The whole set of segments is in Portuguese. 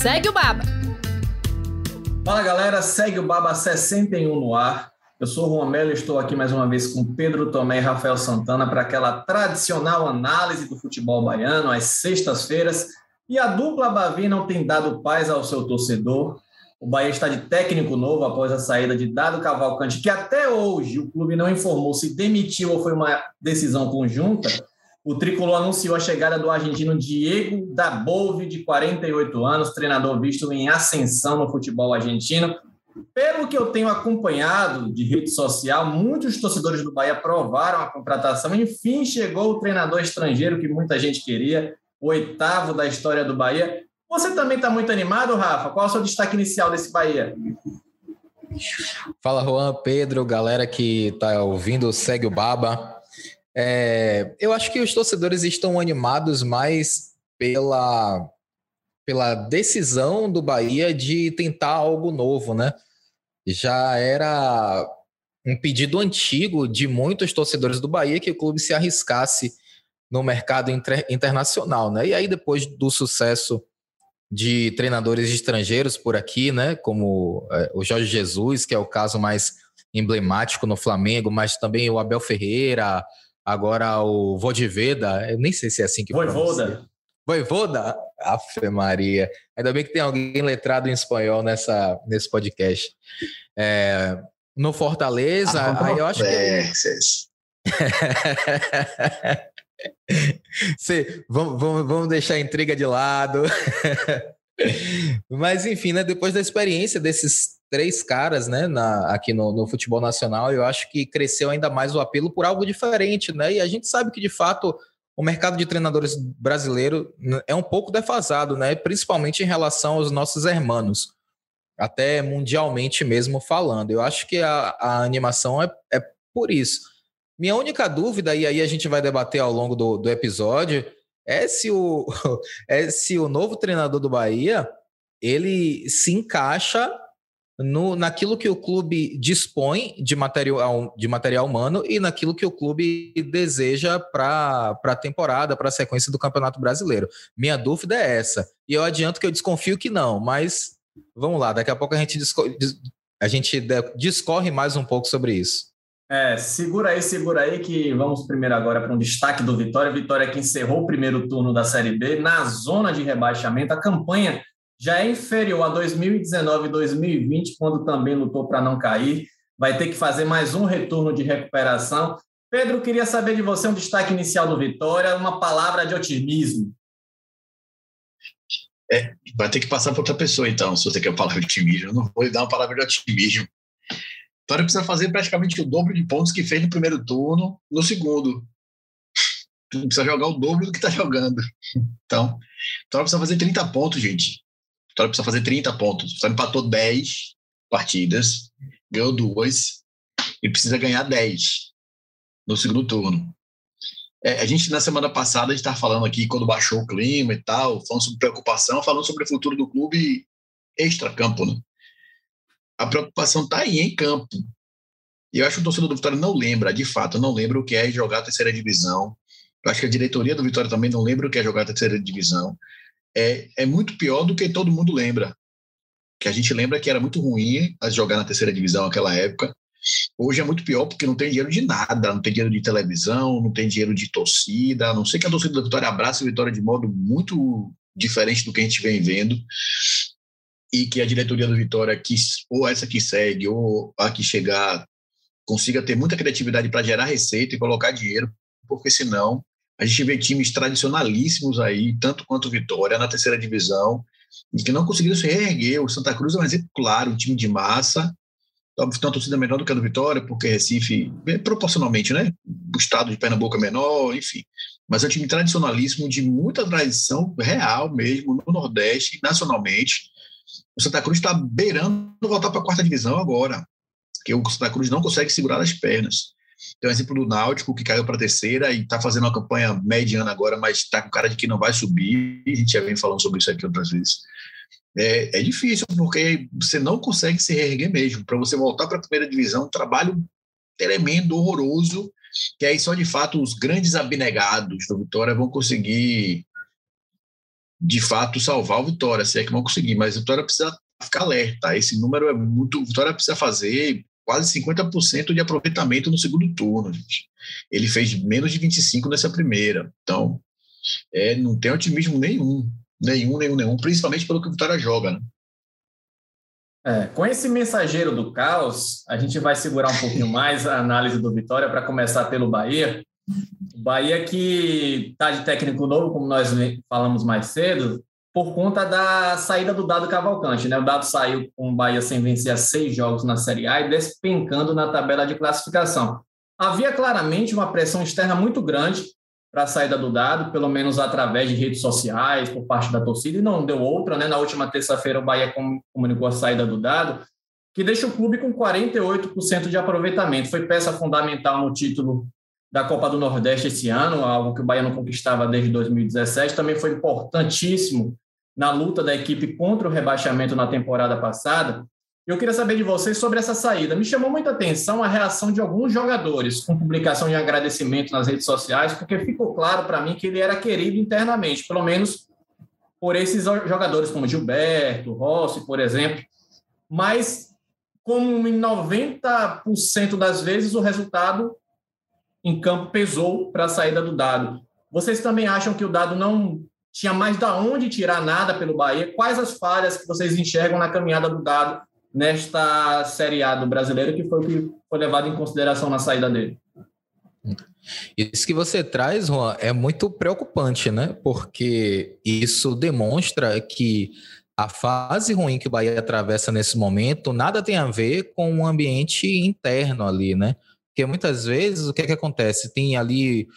Segue o Baba. Fala galera, segue o Baba 61 no ar. Eu sou o Juan Melo e estou aqui mais uma vez com Pedro Tomé e Rafael Santana para aquela tradicional análise do futebol baiano às sextas-feiras. E a dupla Bavi não tem dado paz ao seu torcedor. O Bahia está de técnico novo após a saída de Dado Cavalcante, que até hoje o clube não informou se demitiu ou foi uma decisão conjunta. O tricolor anunciou a chegada do argentino Diego Dabove, de 48 anos, treinador visto em ascensão no futebol argentino. Pelo que eu tenho acompanhado de rede social, muitos torcedores do Bahia aprovaram a contratação. Enfim, chegou o treinador estrangeiro que muita gente queria, o oitavo da história do Bahia. Você também está muito animado, Rafa? Qual é o seu destaque inicial desse Bahia? Fala, Juan, Pedro, galera que está ouvindo, segue o Baba. É, eu acho que os torcedores estão animados mais pela, pela decisão do Bahia de tentar algo novo, né? Já era um pedido antigo de muitos torcedores do Bahia que o clube se arriscasse no mercado inter, internacional, né? E aí, depois do sucesso de treinadores estrangeiros por aqui, né? Como é, o Jorge Jesus, que é o caso mais emblemático no Flamengo, mas também o Abel Ferreira, agora o Vodiveda, eu nem sei se é assim que Voivoda. Voivoda? Afe Maria. Ainda bem que tem alguém letrado em espanhol nessa, nesse podcast. É, no Fortaleza, ah, aí eu acho que... Cê, vamos, vamos, vamos deixar a intriga de lado. Mas, enfim, né, depois da experiência desses três caras né, na, aqui no, no, futebol nacional, eu acho que cresceu ainda mais o apelo por algo diferente. Né? E a gente sabe que, de fato, o mercado de treinadores brasileiro é um pouco defasado, né? principalmente em relação aos nossos hermanos, até mundialmente mesmo falando. Eu acho que a, a animação é, é por isso. Minha única dúvida, e aí a gente vai debater ao longo do, do episódio, é se o, é se o novo treinador do Bahia ele se encaixa no, naquilo que o clube dispõe de material, de material humano e naquilo que o clube deseja para a temporada, para a sequência do Campeonato Brasileiro. Minha dúvida é essa. E eu adianto que eu desconfio que não, mas vamos lá, daqui a pouco a gente, a gente discorre mais um pouco sobre isso. É, segura aí, segura aí, que vamos primeiro agora para um destaque do Vitória. Vitória que encerrou o primeiro turno da Série B na zona de rebaixamento. A campanha já é inferior a 2019 e 2020, quando também lutou para não cair. Vai ter que fazer mais um retorno de recuperação. Pedro, queria saber de você um destaque inicial do Vitória, uma palavra de otimismo. É, vai ter que passar para outra pessoa, então, se você quer palavra de otimismo. Eu não vou lhe dar uma palavra de otimismo. Vitória precisa fazer praticamente o dobro de pontos que fez no primeiro turno, no segundo. Precisa jogar o dobro do que está jogando. Então, Vitória precisa fazer 30 pontos, gente. Vitória precisa fazer 30 pontos. Vitória empatou 10 partidas, ganhou duas e precisa ganhar 10 no segundo turno. É, a gente, na semana passada, estava falando aqui, quando baixou o clima e tal, falando sobre preocupação, falando sobre o futuro do clube extra-campo, né? A preocupação está aí em campo. E eu acho que o torcedor do Vitória não lembra, de fato, não lembra o que é jogar a terceira divisão. Eu acho que a diretoria do Vitória também não lembra o que é jogar a terceira divisão. É, é muito pior do que todo mundo lembra. Que a gente lembra que era muito ruim a jogar na terceira divisão naquela época. Hoje é muito pior porque não tem dinheiro de nada, não tem dinheiro de televisão, não tem dinheiro de torcida, a não sei que a torcida da Vitória abraça a Vitória de modo muito diferente do que a gente vem vendo e que a diretoria do Vitória, que, ou essa que segue, ou a que chegar, consiga ter muita criatividade para gerar receita e colocar dinheiro, porque senão a gente vê times tradicionalíssimos aí, tanto quanto Vitória, na terceira divisão, e que não conseguiram se reerguer. O Santa Cruz é um exemplo claro, um time de massa, óbvio, tem uma torcida menor do que a do Vitória, porque Recife, proporcionalmente, né? O estado de Pernambuco é menor, enfim. Mas é um time tradicionalíssimo, de muita tradição real mesmo, no Nordeste, nacionalmente O Santa Cruz está beirando voltar para a quarta divisão agora, porque o Santa Cruz não consegue segurar as pernas. Tem o exemplo do Náutico, que caiu para a terceira e está fazendo uma campanha mediana agora, mas está com cara de que não vai subir. A gente já vem falando sobre isso aqui outras vezes. É, é difícil, porque você não consegue se reerguer mesmo. Para você voltar para a primeira divisão, um trabalho tremendo, horroroso, que aí só de fato os grandes abnegados do Vitória vão conseguir de fato salvar o Vitória, se é que vão conseguir, mas o Vitória precisa ficar alerta. Esse número é muito. O Vitória precisa fazer quase 50% de aproveitamento no segundo turno. Gente. Ele fez menos de 25% nessa primeira. Então, é, não tem otimismo nenhum. Nenhum, nenhum, nenhum. Principalmente pelo que o Vitória joga, né? É, com esse mensageiro do caos, a gente vai segurar um pouquinho mais a análise do Vitória para começar pelo Bahia. O Bahia que está de técnico novo, como nós falamos mais cedo, por conta da saída do Dado Cavalcante. Né? O Dado saiu com o Bahia sem vencer seis jogos na Série A e despencando na tabela de classificação. Havia claramente uma pressão externa muito grande para a saída do Dado, pelo menos através de redes sociais, por parte da torcida, e não deu outra. Né? Na última terça-feira, o Bahia comunicou a saída do Dado, que deixa o clube com 48% de aproveitamento. Foi peça fundamental no título da Copa do Nordeste esse ano, algo que o Bahia não conquistava desde 2017. Também foi importantíssimo na luta da equipe contra o rebaixamento na temporada passada. Eu queria saber de vocês sobre essa saída. Me chamou muita atenção a reação de alguns jogadores com publicação de agradecimento nas redes sociais, porque ficou claro para mim que ele era querido internamente, pelo menos por esses jogadores como Gilberto, Rossi, por exemplo. Mas, como em 90% das vezes, o resultado em campo pesou para a saída do Dado. Vocês também acham que o Dado não tinha mais da onde tirar nada pelo Bahia? Quais as falhas que vocês enxergam na caminhada do Dado nesta Série A do Brasileiro, que foi o que foi levado em consideração na saída dele? Isso que você traz, Juan, é muito preocupante, né? Porque isso demonstra que a fase ruim que o Bahia atravessa nesse momento nada tem a ver com o ambiente interno ali, né? Porque muitas vezes o que, é que acontece? Tem ali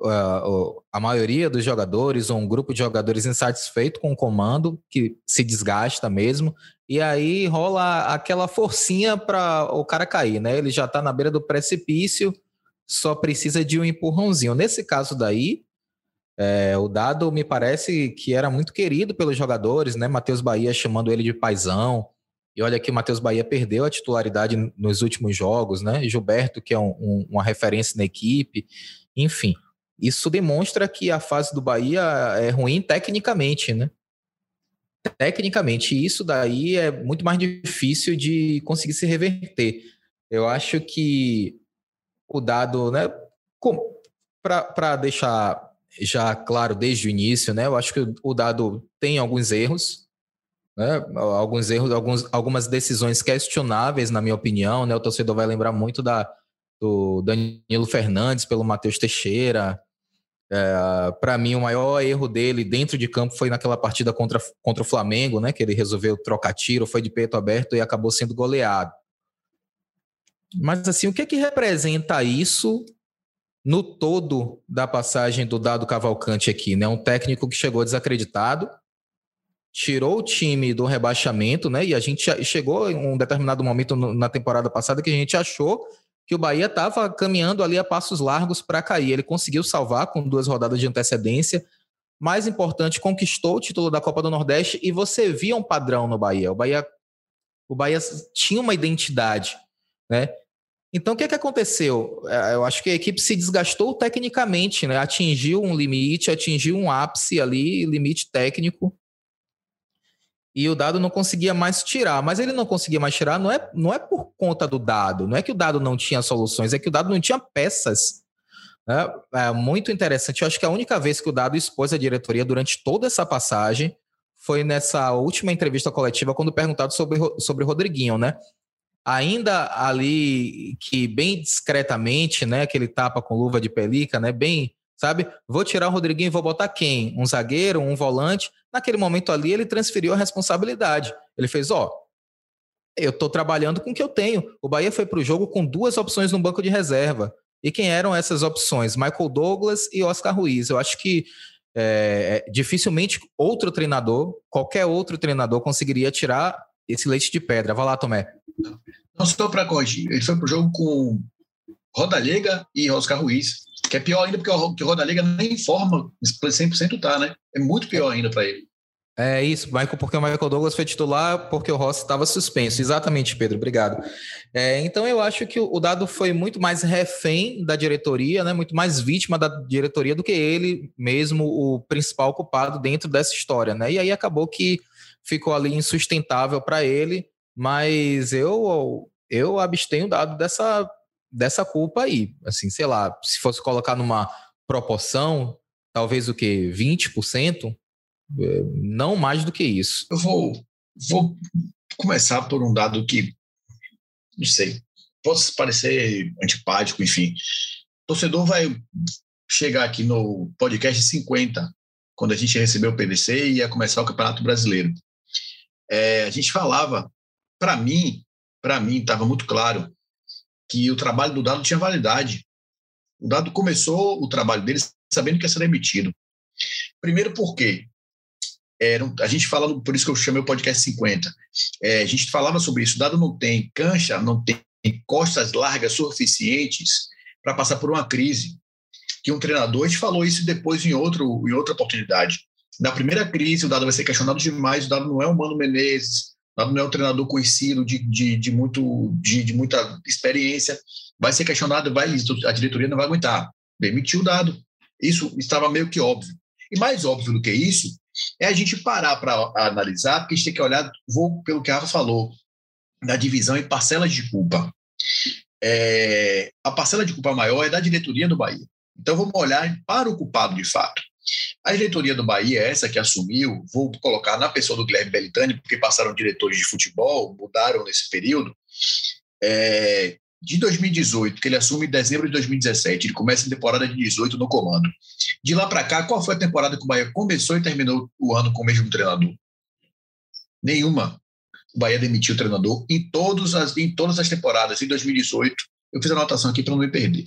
uh, a maioria dos jogadores ou um grupo de jogadores insatisfeito com o comando, que se desgasta mesmo, e aí rola aquela forcinha para o cara cair, né? Ele já está na beira do precipício, só precisa de um empurrãozinho. Nesse caso daí, é, o Dado me parece que era muito querido pelos jogadores, né? Matheus Bahia chamando ele de paizão. E olha que o Matheus Bahia perdeu a titularidade nos últimos jogos, né? Gilberto, que é um, um, uma referência na equipe. Enfim, isso demonstra que a fase do Bahia é ruim tecnicamente, né? Tecnicamente, isso daí é muito mais difícil de conseguir se reverter. Eu acho que o dado, né? Para deixar já claro desde o início, né? Eu acho que o dado tem alguns erros, né? Alguns erros, alguns, algumas decisões questionáveis, na minha opinião, né? O torcedor vai lembrar muito da, do Danilo Fernandes pelo Matheus Teixeira. É, para mim, o maior erro dele dentro de campo foi naquela partida contra, contra o Flamengo, né? Que ele resolveu trocar tiro, foi de peito aberto e acabou sendo goleado. Mas assim, o que que representa isso no todo da passagem do Dado Cavalcante aqui, né? Um técnico que chegou desacreditado, tirou o time do rebaixamento, né? E a gente chegou em um determinado momento na temporada passada que a gente achou que o Bahia estava caminhando ali a passos largos para cair. Ele conseguiu salvar com duas rodadas de antecedência. Mais importante, conquistou o título da Copa do Nordeste e você via um padrão no Bahia. O Bahia, o Bahia tinha uma identidade, né? Então, o que, é que aconteceu? É, eu acho que a equipe se desgastou tecnicamente, né? Atingiu um limite, atingiu um ápice ali, limite técnico, e o dado não conseguia mais tirar. Mas ele não conseguia mais tirar não é, não é por conta do dado, não é que o dado não tinha soluções, é que o dado não tinha peças. Né? É muito interessante. Eu acho que a única vez que o dado expôs a diretoria durante toda essa passagem foi nessa última entrevista coletiva, quando perguntado sobre, sobre Rodriguinho, né? Ainda ali que bem discretamente, né, que ele tapa com luva de pelica, né, bem sabe? Vou tirar o Rodriguinho e vou botar quem? Um zagueiro, um volante. Naquele momento ali, ele transferiu a responsabilidade. Ele fez, ó, eu estou trabalhando com o que eu tenho. O Bahia foi para o jogo com duas opções no banco de reserva. E quem eram essas opções? Michael Douglas e Oscar Ruiz. Eu acho que é, dificilmente outro treinador, qualquer outro treinador, conseguiria tirar esse leite de pedra. Vai lá, Tomé. Não só para corrigir, ele foi para o jogo com Rodalega e Oscar Ruiz, que é pior ainda porque o Rodalega nem forma 100% tá, né? É muito pior ainda para ele. É isso, Michael, porque o Michael Douglas foi titular porque o Rossi estava suspenso. Exatamente, Pedro, obrigado. É, então eu acho que o Dado foi muito mais refém da diretoria, né, muito mais vítima da diretoria do que ele mesmo, o principal culpado dentro dessa história. Né? E aí acabou que ficou ali insustentável para ele, mas eu, eu abstenho Dado dessa, dessa culpa aí. Assim, sei lá, se fosse colocar numa proporção, talvez o que? 20%? Não mais do que isso. Eu vou, vou começar por um dado que, não sei, pode parecer antipático, enfim. O torcedor vai chegar aqui no podcast 50, quando a gente recebeu o PVC e ia começar o Campeonato Brasileiro. É, a gente falava, para mim, para mim estava muito claro que o trabalho do Dado tinha validade. O Dado começou o trabalho dele sabendo que ia ser demitido. Primeiro porque era, a gente fala, por isso que eu chamei o podcast 50, é, a gente falava sobre isso, dado não tem cancha, não tem costas largas suficientes para passar por uma crise, que um treinador, a gente falou isso depois em, outro, em outra oportunidade, na primeira crise o Dado vai ser questionado demais, o Dado não é o Mano Menezes, não é um treinador conhecido de, de, de muito, de, de muita experiência, vai ser questionado, vai, a diretoria não vai aguentar, demitiu o Dado, isso estava meio que óbvio. E mais óbvio do que isso é a gente parar para analisar, porque a gente tem que olhar, vou pelo que a Rafa falou, da divisão em parcelas de culpa. É, a parcela de culpa maior é da diretoria do Bahia. Então vamos olhar para o culpado de fato. A diretoria do Bahia é essa que assumiu, vou colocar na pessoa do Guilherme Belitani, porque passaram diretores de futebol, mudaram nesse período. É, de 2018, que ele assume em dezembro de 2017, ele começa a temporada de 18 no comando. De lá para cá, qual foi a temporada que o Bahia começou e terminou o ano com o mesmo treinador? Nenhuma. O Bahia demitiu o treinador em, todas as, em todas as temporadas. Em 2018, eu fiz a anotação aqui para não me perder.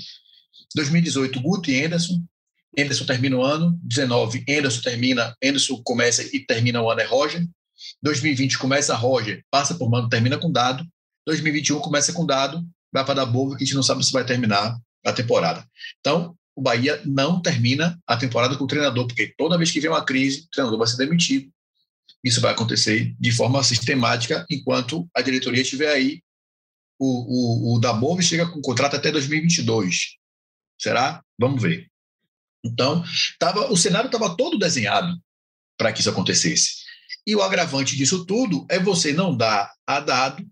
2018, Guto e Anderson. Anderson termina o ano. 19, Anderson termina, Anderson começa e termina o ano é Roger. 2020 começa Roger, passa por Mano, termina com Dado. 2021 começa com Dado, vai para dar boa que a gente não sabe se vai terminar a temporada. Então, o Bahia não termina a temporada com o treinador, porque toda vez que vem uma crise, o treinador vai ser demitido. Isso vai acontecer de forma sistemática enquanto a diretoria estiver aí. O, o, o chega com contrato até 2022. Será? Vamos ver. Então, tava, o cenário estava todo desenhado para que isso acontecesse. E o agravante disso tudo é você não dar a dado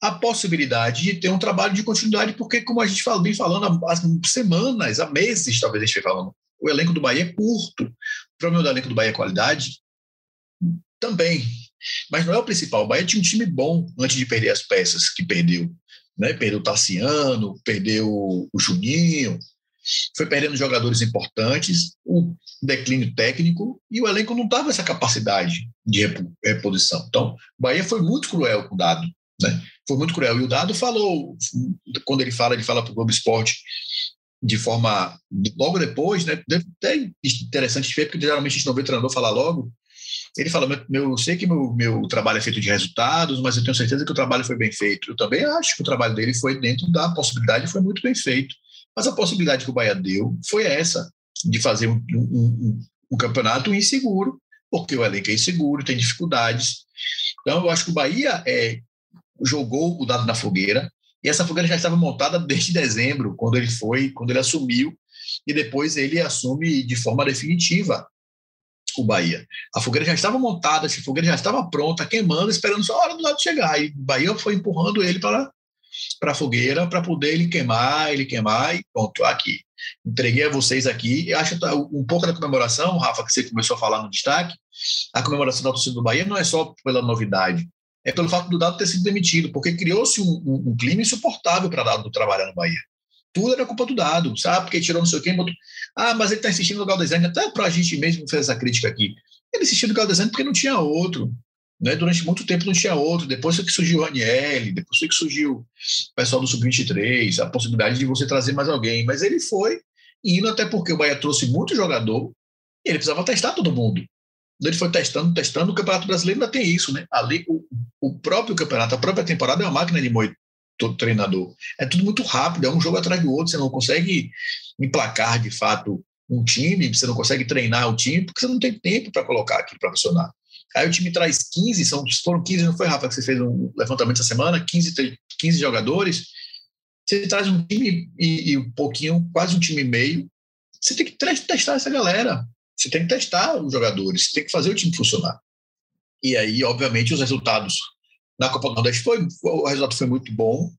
a possibilidade de ter um trabalho de continuidade, porque, como a gente fala, vem falando há semanas, há meses, talvez a gente falando, o elenco do Bahia é curto. O problema do elenco do Bahia é qualidade? Também. Mas não é o principal. O Bahia tinha um time bom antes de perder as peças que perdeu. Né? Perdeu o Tassiano, perdeu o Juninho, foi perdendo jogadores importantes, o declínio técnico, e o elenco não estava essa capacidade de reposição. Então, o Bahia foi muito cruel com o dado. Né? Foi muito cruel. E o Dado falou, quando ele fala, ele fala para o Globo Esporte de forma. Logo depois, né? Até interessante ver, porque geralmente a gente não vê o treinador falar logo. Ele fala: meu, eu sei que meu, meu trabalho é feito de resultados, mas eu tenho certeza que o trabalho foi bem feito. Eu também acho que o trabalho dele foi dentro da possibilidade, foi muito bem feito. Mas a possibilidade que o Bahia deu foi essa, de fazer um, um, um, campeonato inseguro, porque o elenco é inseguro, tem dificuldades. Então, eu acho que o Bahia é, jogou o dado na fogueira, e essa fogueira já estava montada desde dezembro, quando ele foi, quando ele assumiu, e depois ele assume de forma definitiva o Bahia. A fogueira já estava montada, a fogueira já estava pronta, queimando, esperando só a hora do lado chegar. E o Bahia foi empurrando ele para para a fogueira para poder ele queimar, ele queimar e pronto, aqui. Entreguei a vocês aqui. Eu acho tá, um pouco da comemoração, Rafa, que você começou a falar no destaque, a comemoração da torcida do Bahia não é só pela novidade, é pelo fato do Dado ter sido demitido, porque criou-se um, um, um, clima insuportável para Dado trabalhar no Bahia. Tudo era culpa do Dado, sabe? Porque tirou não sei quem, botou... Ah, mas ele está insistindo no Galdesani, até para a gente mesmo fez essa crítica aqui. Ele insistiu no Galdesani porque não tinha outro. Né? Durante muito tempo não tinha outro. Depois que surgiu o Raniel, depois que surgiu o pessoal do Sub-23, a possibilidade de você trazer mais alguém. Mas ele foi indo até porque o Bahia trouxe muito jogador E ele precisava testar todo mundo. Ele foi testando, testando. O Campeonato Brasileiro ainda tem isso, né? Ali, o, o próprio campeonato, a própria temporada é uma máquina de moer todo treinador. É tudo muito rápido, é um jogo atrás do outro. Você não consegue emplacar de fato um time, você não consegue treinar o time, porque você não tem tempo para colocar aqui para funcionar. Aí o time traz 15, são, foram 15, não foi, Rafa, que você fez um levantamento essa semana? 15, 15 jogadores. Você traz um time e, e um pouquinho, quase um time e meio. Você tem que testar essa galera. Você tem que testar os jogadores, você tem que fazer o time funcionar. E aí, obviamente, os resultados na Copa do Nordeste foi, o resultado foi muito bom,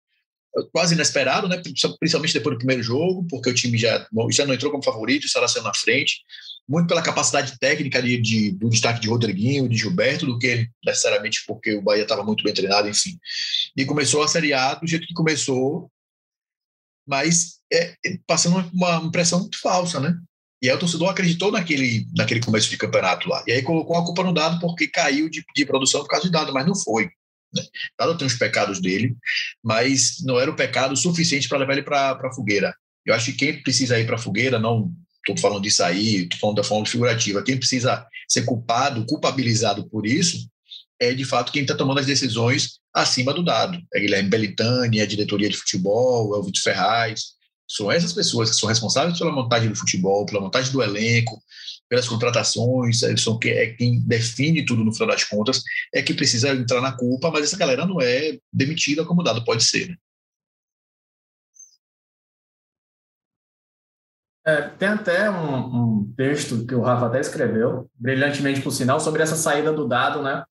quase inesperado, né? principalmente depois do primeiro jogo, porque o time já, já não entrou como favorito, o saiu na frente, muito pela capacidade técnica de, de, do destaque de Rodriguinho, de Gilberto, do que necessariamente porque o Bahia estava muito bem treinado, enfim. E começou a Série A do jeito que começou, mas é, passando uma impressão muito falsa, né? E aí o torcedor acreditou naquele, naquele começo de campeonato lá. E aí colocou a culpa no dado porque caiu de, de produção por causa de dado, mas não foi. Né? Dado tem os pecados dele, mas não era o pecado suficiente para levar ele para a fogueira. Eu acho que quem precisa ir para a fogueira, não estou falando disso aí, estou falando da forma figurativa, quem precisa ser culpado, culpabilizado por isso, é de fato quem está tomando as decisões acima do dado. É Guilherme Belitani, é a diretoria de futebol, é o Vitor Ferraz, são essas pessoas que são responsáveis pela montagem do futebol, pela montagem do elenco, pelas contratações, são que é quem define tudo no final das contas, é que precisa entrar na culpa, mas essa galera não é demitida como dado pode ser. Né? É, tem até um, um, texto que o Rafa até escreveu, brilhantemente por sinal, sobre essa saída do dado, né?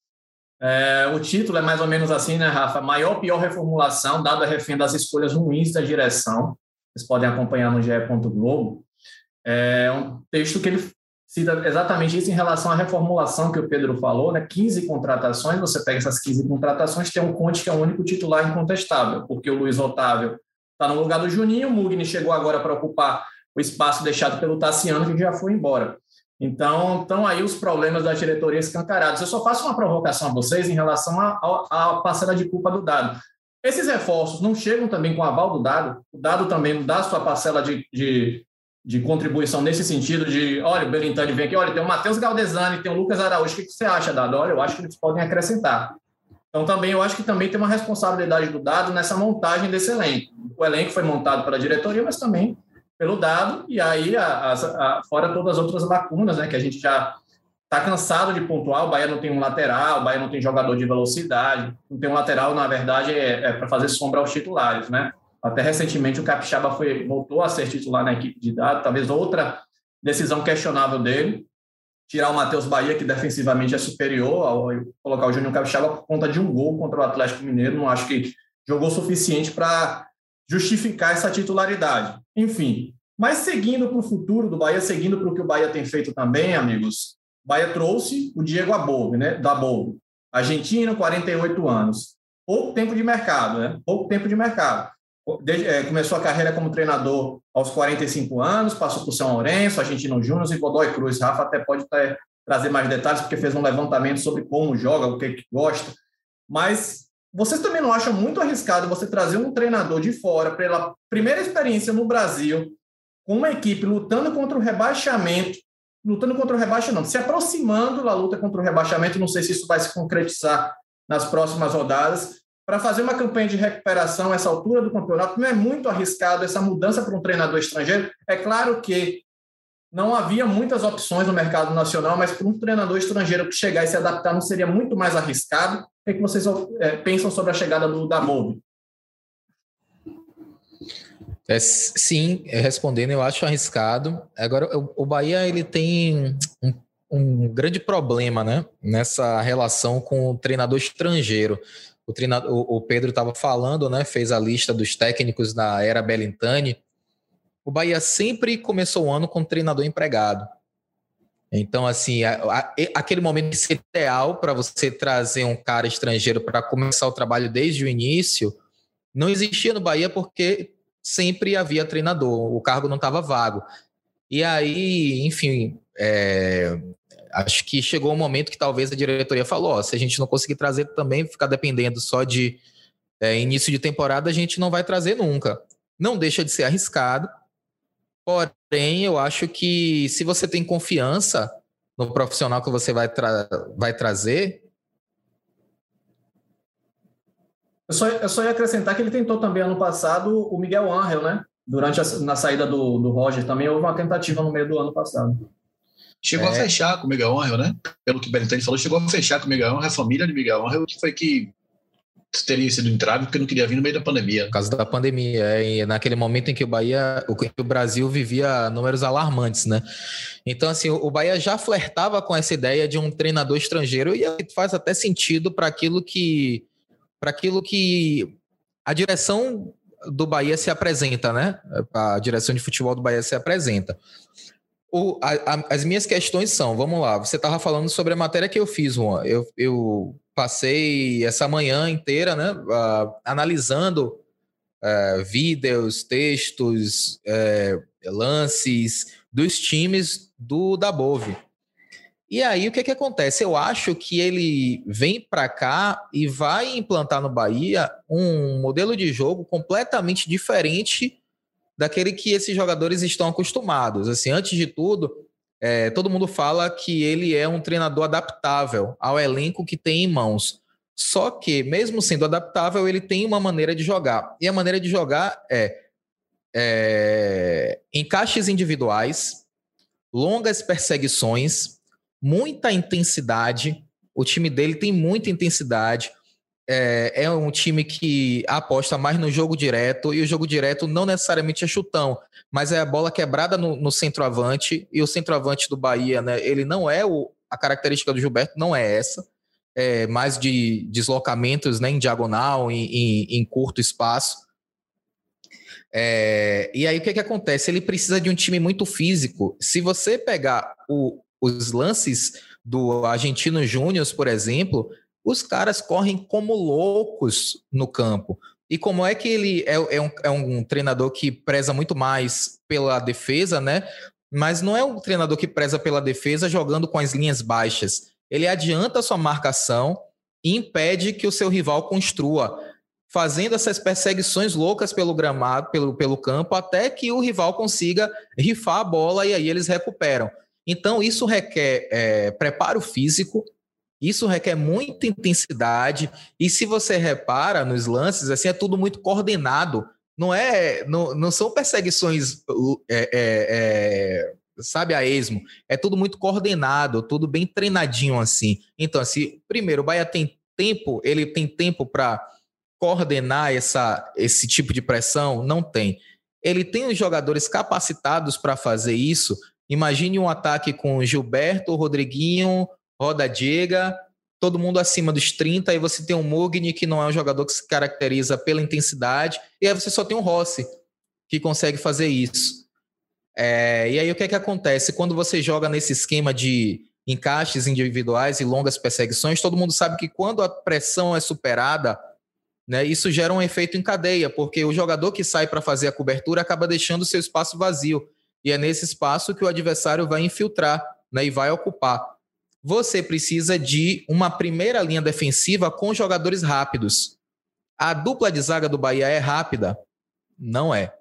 É, o título é mais ou menos assim, né, Rafa? Maior pior reformulação, dado a refém das escolhas ruins da direção vocês podem acompanhar no GE. Globo, é um texto que ele cita exatamente isso em relação à reformulação que o Pedro falou, né? 15 contratações, você pega essas 15 contratações, tem um Conte que é o único titular incontestável, porque o Luiz Otávio está no lugar do Juninho, o Mugni chegou agora para ocupar o espaço deixado pelo Tassiano, que já foi embora. Então, estão aí os problemas da diretoria escancarados. Eu só faço uma provocação a vocês em relação à parcela de culpa do dado. Esses reforços não chegam também com aval do dado? O dado também dá sua parcela de, de, de contribuição nesse sentido de, olha, o Belintani vem aqui, olha, tem o Matheus Galdesani, tem o Lucas Araújo, o que você acha, Dado? Olha, eu acho que eles podem acrescentar. Então, também, eu acho que também tem uma responsabilidade do dado nessa montagem desse elenco. O elenco foi montado pela diretoria, mas também pelo dado, e aí, a, a, a, fora todas as outras lacunas, né, que a gente já está cansado de pontuar. O Bahia não tem um lateral, o Bahia não tem jogador de velocidade. Não tem um lateral, na verdade, é, é para fazer sombra aos titulares, né? Até recentemente o Capixaba foi, voltou a ser titular na equipe de dado, talvez outra decisão questionável dele, tirar o Matheus Bahia, que defensivamente é superior, ao colocar o Júnior Capixaba por conta de um gol contra o Atlético Mineiro, não acho que jogou suficiente para justificar essa titularidade. Enfim, mas seguindo para o futuro do Bahia, seguindo para o que o Bahia tem feito também, amigos, Bahia trouxe o Diego Above, né, da Above, argentino, 48 anos. Pouco tempo de mercado, né? Pouco tempo de mercado. Desde, é, começou a carreira como treinador aos 45 anos, passou por São Lourenço, Argentino Júnior e Godoy Cruz. Rafa até pode ter, trazer mais detalhes, porque fez um levantamento sobre como joga, o que, que gosta. Mas vocês também não acham muito arriscado você trazer um treinador de fora pela primeira experiência no Brasil, com uma equipe lutando contra o rebaixamento, lutando contra o rebaixamento, se aproximando da luta contra o rebaixamento. Não sei se isso vai se concretizar nas próximas rodadas. Para fazer uma campanha de recuperação essa altura do campeonato, não é muito arriscado essa mudança para um treinador estrangeiro. É claro que não havia muitas opções no mercado nacional, mas para um treinador estrangeiro que chegar e se adaptar não seria muito mais arriscado. O que, é que vocês é, pensam sobre a chegada do Damove? É, sim, é, respondendo, eu acho arriscado. Agora, o, Bahia ele tem um, um, grande problema né, nessa relação com o treinador estrangeiro. O, treinador, o, Pedro estava falando, né, fez a lista dos técnicos da era Belintani. O Bahia sempre começou o ano com treinador empregado. Então, assim, a, a, aquele momento ideal para você trazer um cara estrangeiro para começar o trabalho desde o início não existia no Bahia porque sempre havia treinador, o cargo não estava vago. E aí, enfim, é, acho que chegou um momento que talvez a diretoria falou: ó, se a gente não conseguir trazer também, ficar dependendo só de é, início de temporada, a gente não vai trazer nunca. Não deixa de ser arriscado, Porém, eu acho que se você tem confiança no profissional que você vai, tra vai trazer. Eu só, eu só ia acrescentar que ele tentou também ano passado o Miguel Angel, né? Durante a, na saída do, do Roger também houve uma tentativa no meio do ano passado. Chegou é. a fechar com o Miguel Angel, né? Pelo que o Belintani falou, chegou a fechar com o Miguel Angel, a família de Miguel Angel, que foi que teria sido entrave porque não queria vir no meio da pandemia. Por causa da pandemia, é, e naquele momento em que o Bahia, o Brasil vivia números alarmantes, né? Então, assim, o Bahia já flertava com essa ideia de um treinador estrangeiro e faz até sentido para aquilo que para aquilo que a direção do Bahia se apresenta, né? A direção de futebol do Bahia se apresenta. O, a, a, as minhas questões são, vamos lá, você estava falando sobre a matéria que eu fiz, Juan. Eu, eu passei essa manhã inteira né, uh, analisando uh, vídeos, textos, uh, lances dos times do Dabove. E aí, o que, que acontece? Eu acho que ele vem para cá e vai implantar no Bahia um modelo de jogo completamente diferente daquele que esses jogadores estão acostumados. Assim, antes de tudo, é, todo mundo fala que ele é um treinador adaptável ao elenco que tem em mãos. Só que, mesmo sendo adaptável, ele tem uma maneira de jogar. E a maneira de jogar é, é encaixes individuais, longas perseguições, muita intensidade. O time dele tem muita intensidade é, é, um time que aposta mais no jogo direto, e o jogo direto não necessariamente é chutão, mas é a bola quebrada no, no centroavante, e o centroavante do Bahia, né, ele não é o. A característica do Gilberto não é essa, é mais de deslocamentos né, em diagonal, em, em, em curto espaço. É, e aí o que, que acontece? Ele precisa de um time muito físico. Se você pegar o, os lances do Argentino Júnior, por exemplo, os caras correm como loucos no campo. E como é que ele é, é, um, é um treinador que preza muito mais pela defesa, né? Mas não é um treinador que preza pela defesa jogando com as linhas baixas. Ele adianta a sua marcação e impede que o seu rival construa, fazendo essas perseguições loucas pelo gramado, pelo, pelo campo, até que o rival consiga rifar a bola e aí eles recuperam. Então, isso requer é, preparo físico, isso requer muita intensidade e se você repara nos lances, assim é tudo muito coordenado. Não é, não, não são perseguições, é, é, é, sabe, a esmo. É tudo muito coordenado, tudo bem treinadinho assim. Então, assim, primeiro, o Bahia tem tempo, ele tem tempo para coordenar essa, esse tipo de pressão? Não tem. Ele tem os jogadores capacitados para fazer isso. Imagine um ataque com Gilberto, Rodriguinho, roda Diega, todo mundo acima dos 30, aí você tem um Mugni, que não é um jogador que se caracteriza pela intensidade, e aí você só tem um Rossi, que consegue fazer isso. É, e aí o que é que acontece? Quando você joga nesse esquema de encaixes individuais e longas perseguições, todo mundo sabe que quando a pressão é superada, né, isso gera um efeito em cadeia, porque o jogador que sai para fazer a cobertura acaba deixando o seu espaço vazio. E é nesse espaço que o adversário vai infiltrar né, e vai ocupar você precisa de uma primeira linha defensiva com jogadores rápidos. A dupla de zaga do Bahia é rápida? Não é.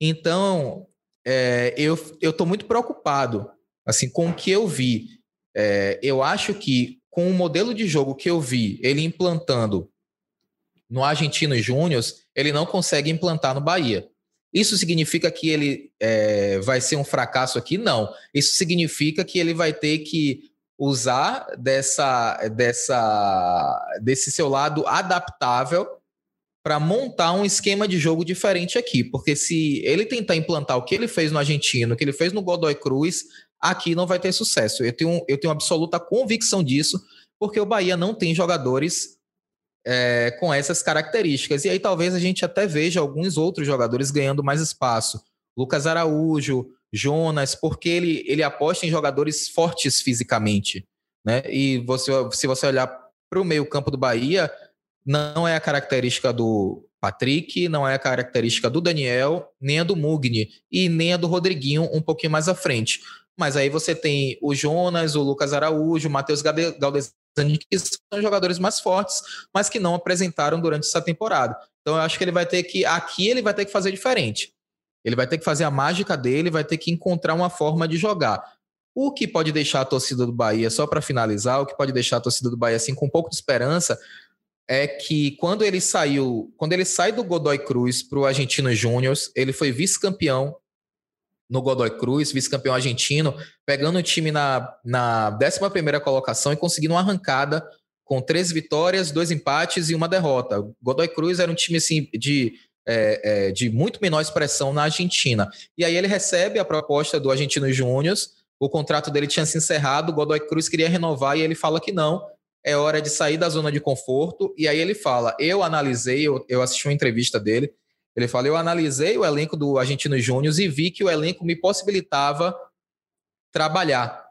Então, é, eu estou muito preocupado assim com o que eu vi. É, eu acho que com o modelo de jogo que eu vi, ele implantando no Argentino Júnior, ele não consegue implantar no Bahia. Isso significa que ele é, vai ser um fracasso aqui? Não. Isso significa que ele vai ter que usar dessa, dessa, desse seu lado adaptável para montar um esquema de jogo diferente aqui. Porque se ele tentar implantar o que ele fez no Argentino, o que ele fez no Godoy Cruz, aqui não vai ter sucesso. Eu tenho, eu tenho absoluta convicção disso, porque o Bahia não tem jogadores é, com essas características. E aí talvez a gente até veja alguns outros jogadores ganhando mais espaço. Lucas Araújo, Jonas, porque ele, ele aposta em jogadores fortes fisicamente. Né? E você, se você olhar para o meio-campo do Bahia, não é a característica do Patrick, não é a característica do Daniel, nem a do Mugni e nem a do Rodriguinho um pouquinho mais à frente. Mas aí você tem o Jonas, o Lucas Araújo, o Matheus Galdesani, que são jogadores mais fortes, mas que não apresentaram durante essa temporada. Então eu acho que ele vai ter que, aqui ele vai ter que fazer diferente. Ele vai ter que fazer a mágica dele, vai ter que encontrar uma forma de jogar. O que pode deixar a torcida do Bahia, só para finalizar, o que pode deixar a torcida do Bahia assim com um pouco de esperança é que quando ele saiu, quando ele sai do Godoy Cruz para o Argentino Júnior, ele foi vice-campeão no Godoy Cruz, vice-campeão argentino, pegando o time na, na 11 colocação e conseguindo uma arrancada com três vitórias, dois empates e uma derrota. Godoy Cruz era um time assim, de, é, é, de muito menor expressão na Argentina. E aí ele recebe a proposta do Argentino Júnior, o contrato dele tinha se encerrado, o Godoy Cruz queria renovar e ele fala que não, é hora de sair da zona de conforto. E aí ele fala: Eu analisei, eu, eu assisti uma entrevista dele. Ele fala: Eu analisei o elenco do Argentino Júnior e vi que o elenco me possibilitava trabalhar,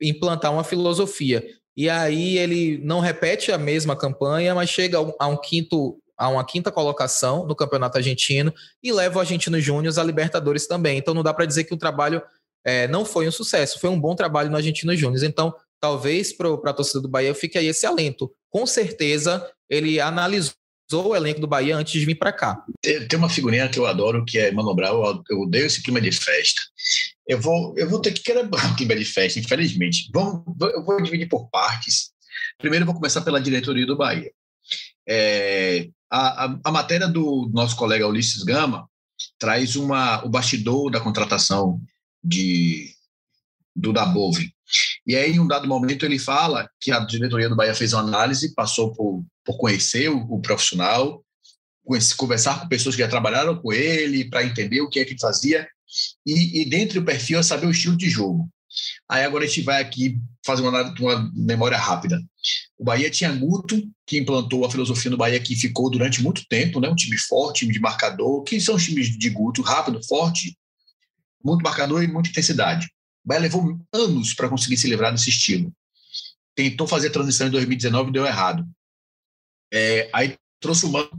implantar uma filosofia. E aí ele não repete a mesma campanha, mas chega a um quinto a uma quinta colocação no Campeonato Argentino e leva o Argentino Júnior à Libertadores também. Então não dá para dizer que o trabalho é, não foi um sucesso, foi um bom trabalho no Argentino Júnior. Então talvez para a torcida do Bahia fique aí esse alento. Com certeza, ele analisou o elenco do Bahia antes de vir para cá. Tem, uma figurinha que eu adoro, que é Mano Brown, eu, odeio esse clima de festa. Eu vou, eu vou ter que querer um clima de festa, infelizmente. Vamos, eu vou dividir por partes. Primeiro, eu vou começar pela diretoria do Bahia. É, a, a, a, matéria do nosso colega Ulisses Gama traz uma, o bastidor da contratação de, do Dabove. E aí, em um dado momento, ele fala que a diretoria do Bahia fez uma análise, passou por, por conhecer o, o profissional, conversar com pessoas que já trabalharam com ele, para entender o que é que ele fazia, e, e dentro do perfil é saber o estilo de jogo. Aí agora a gente vai aqui fazer uma, uma memória rápida. O Bahia tinha Guto, que implantou a filosofia no Bahia, que ficou durante muito tempo, né? um time forte, time de marcador, que são os times de Guto, rápido, forte, muito marcador e muita intensidade. O Bahia levou anos para conseguir se livrar desse estilo. Tentou fazer a transição em 2019 e deu errado. É, aí trouxe o Mano,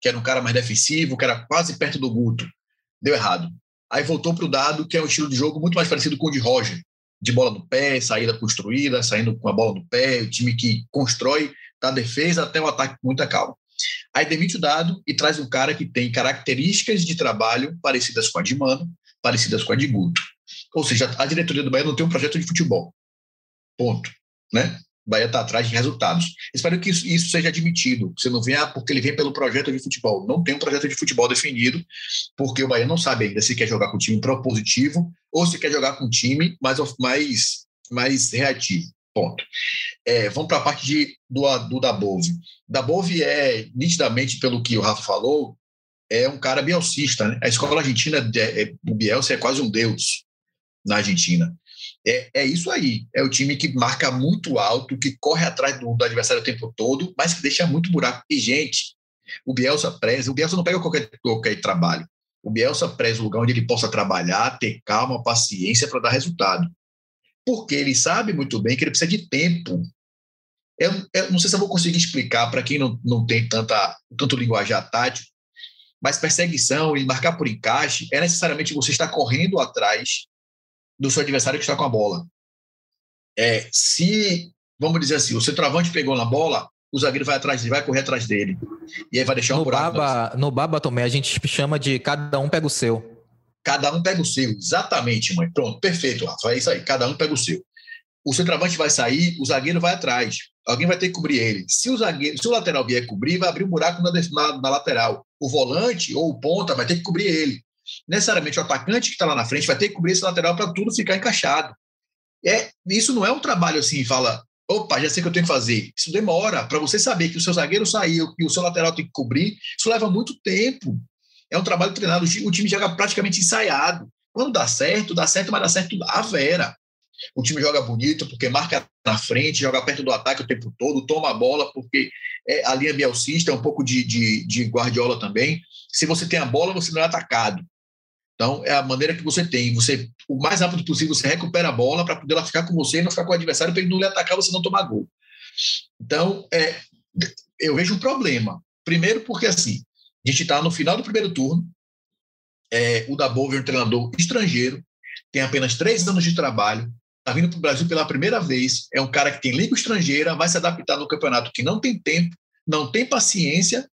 que era um cara mais defensivo, que era quase perto do Guto. Deu errado. Aí voltou para o Dado, que é um estilo de jogo muito mais parecido com o de Roger. De bola no pé, saída construída, saindo com a bola no pé, o time que constrói da defesa até o ataque com muita calma. Aí demite o Dado e traz um cara que tem características de trabalho parecidas com a de Mano, parecidas com a de Guto. Ou seja, a diretoria do Bahia não tem um projeto de futebol. Ponto. Né? O Bahia está atrás de resultados. Espero que isso, isso, seja admitido. Você não ah, porque ele vem pelo projeto de futebol. Não tem um projeto de futebol definido, porque o Bahia não sabe ainda se quer jogar com time propositivo ou se quer jogar com time mais, mais, mais reativo. Ponto. É, vamos para a parte de, do, do Dabove. Dabove é, nitidamente, pelo que o Rafa falou, é um cara bielcista. Né? A escola argentina, é, é, o Bielsa é quase um deus na Argentina. É, é isso aí. É o time que marca muito alto, que corre atrás do, do adversário o tempo todo, mas que deixa muito buraco. E, gente, o Bielsa preza. O Bielsa não pega qualquer, qualquer trabalho. O Bielsa preza o lugar onde ele possa trabalhar, ter calma, paciência para dar resultado. Porque ele sabe muito bem que ele precisa de tempo. Eu, eu não sei se eu vou conseguir explicar para quem não, não tem tanta, tanto linguajar tático, mas perseguição e marcar por encaixe é necessariamente você estar correndo atrás do seu adversário que está com a bola. É, se, vamos dizer assim, o centroavante pegou na bola, o zagueiro vai atrás vai correr atrás dele. E aí vai deixar no um buraco. Baba, no Baba também, a gente chama de cada um pega o seu. Cada um pega o seu, exatamente, mãe. Pronto, perfeito, Rafa. É isso aí, cada um pega o seu. O centroavante vai sair, o zagueiro vai atrás. Alguém vai ter que cobrir ele. Se o zagueiro, se o lateral vier cobrir, vai abrir um buraco na, na, na lateral. O volante ou o ponta vai ter que cobrir ele necessariamente o atacante que está lá na frente vai ter que cobrir esse lateral para tudo ficar encaixado. É, isso não é um trabalho assim, fala, opa, já sei o que eu tenho que fazer. Isso demora. Para você saber que o seu zagueiro saiu e o seu lateral tem que cobrir, isso leva muito tempo. É um trabalho treinado. O time joga praticamente ensaiado. Quando dá certo, dá certo, mas dá certo a vera. O time joga bonito porque marca na frente, joga perto do ataque o tempo todo, toma a bola porque é, a linha bielcista é um pouco de, de, de Guardiola também. Se você tem a bola, você não é atacado. Então, é a maneira que você tem. Você, o mais rápido possível, você recupera a bola para poder ela ficar com você e não ficar com o adversário para ele não lhe atacar, você não tomar gol. Então, é, eu vejo um problema. Primeiro, porque assim, a gente está no final do primeiro turno. É, o Dabove é um treinador estrangeiro, tem apenas três anos de trabalho, está vindo para o Brasil pela primeira vez. É um cara que tem língua estrangeira, vai se adaptar no campeonato que não tem tempo, não tem paciência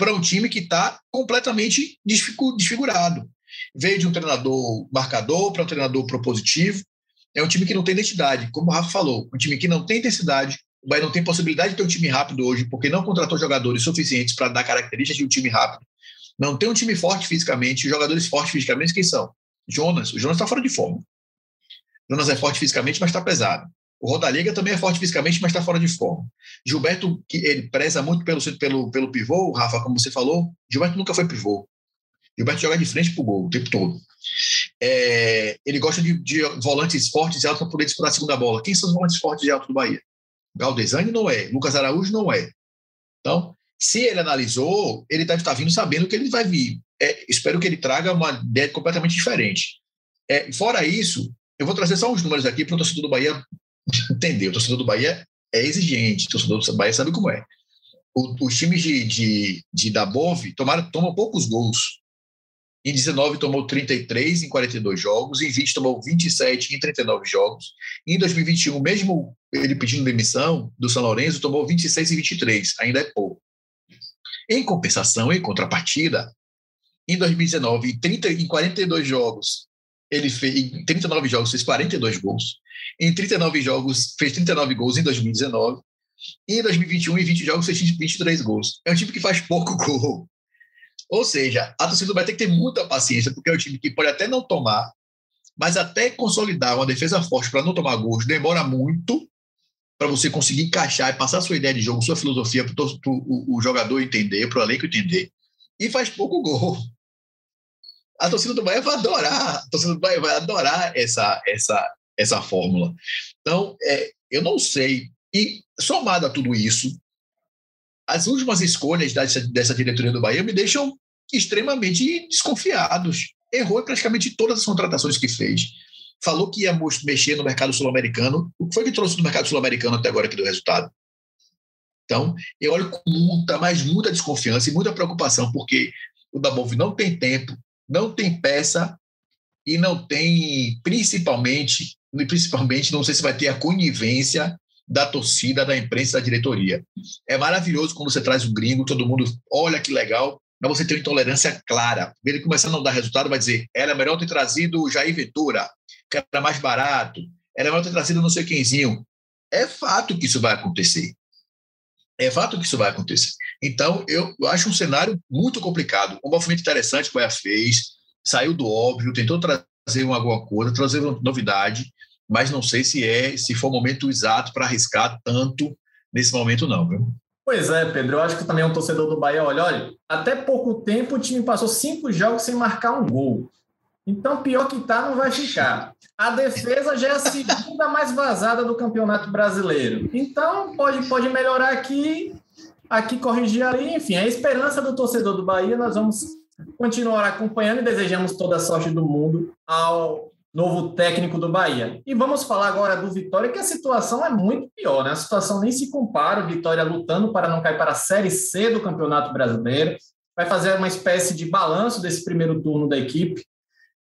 para um time que está completamente desfigurado. Veio de um treinador marcador para um treinador propositivo. É um time que não tem identidade, como o Rafa falou, um time que não tem intensidade. O Bahia não tem possibilidade de ter um time rápido hoje, porque não contratou jogadores suficientes para dar características de um time rápido. Não tem um time forte fisicamente. Jogadores fortes fisicamente, quem são? Jonas. O Jonas está fora de forma. Jonas é forte fisicamente, mas está pesado. O Rodallega também é forte fisicamente, mas está fora de forma. Gilberto, que ele preza muito pelo, pelo, pelo pivô, Rafa, como você falou, Gilberto nunca foi pivô. Gilberto joga de frente para o gol o tempo todo. É, ele gosta de, de, volantes fortes e altos para poder disputar a segunda bola. Quem são os volantes fortes e altos do Bahia? Galdesani não é, Lucas Araújo não é. Então, se ele analisou, ele deve estar vindo sabendo que ele vai vir. É, espero que ele traga uma ideia completamente diferente. É, fora isso, eu vou trazer só uns números aqui para o torcedor do Bahia entender. O torcedor do Bahia é exigente, o torcedor do Bahia sabe como é. O, os times de, de, de da Bove tomaram, tomam poucos gols. Em 19 tomou 33 em 42 jogos, em 20 tomou 27 em 39 jogos. Em 2021, mesmo ele pedindo demissão do São Lourenço, tomou 26 em 23, ainda é pouco. Em compensação, em contrapartida, em 2019, em, 30, em 42 jogos, ele fez, em 39 jogos fez 42 gols. Em 39 jogos, fez 39 gols em 2019. E em 2021, em 20 jogos, fez 23 gols. É um time que faz pouco gol. Ou seja, a torcida vai ter que ter muita paciência, porque é um time que pode até não tomar, mas até consolidar uma defesa forte para não tomar gols demora muito para você conseguir encaixar e passar sua ideia de jogo, sua filosofia para o, o jogador entender, para o elenco entender. E faz pouco gol. A torcida do Bahia vai adorar, a torcida do Bahia vai adorar essa, essa, essa fórmula. Então, é, eu não sei. E somado a tudo isso, as últimas escolhas dessa, dessa diretoria do Bahia me deixam extremamente desconfiados. Errou praticamente todas as contratações que fez. Falou que ia mexer no mercado sul-americano. O que foi que trouxe do mercado sul-americano até agora que deu resultado? Então, eu olho com muita, mas muita desconfiança e muita preocupação, porque o Dabov não tem tempo, não tem peça e não tem, principalmente, principalmente, não sei se vai ter a conivência da torcida, da imprensa, da diretoria. É maravilhoso quando você traz um gringo, todo mundo olha que legal, mas você tem uma intolerância clara. Ele começar a não dar resultado, vai dizer: era melhor ter trazido o Jair Ventura, que era mais barato, era melhor ter trazido não sei quemzinho. É fato que isso vai acontecer. É fato que isso vai acontecer. Então, eu acho um cenário muito complicado. Um movimento interessante que o Bahia fez, saiu do óbvio, tentou trazer uma alguma coisa, trazer uma novidade, mas não sei se é, se for o momento exato para arriscar tanto nesse momento, não. Viu? Pois é, Pedro. Eu acho que também é um torcedor do Bahia. Olha, olha, até pouco tempo o time passou cinco jogos sem marcar um gol. Então, pior que tá, não vai ficar. A defesa já é a segunda mais vazada do Campeonato Brasileiro. Então, pode, pode melhorar aqui, aqui corrigir ali. Enfim, a esperança do torcedor do Bahia, nós vamos continuar acompanhando e desejamos toda a sorte do mundo ao novo técnico do Bahia. E vamos falar agora do Vitória, que a situação é muito pior, né? A situação nem se compara, o Vitória lutando para não cair para a Série C do Campeonato Brasileiro, vai fazer uma espécie de balanço desse primeiro turno da equipe,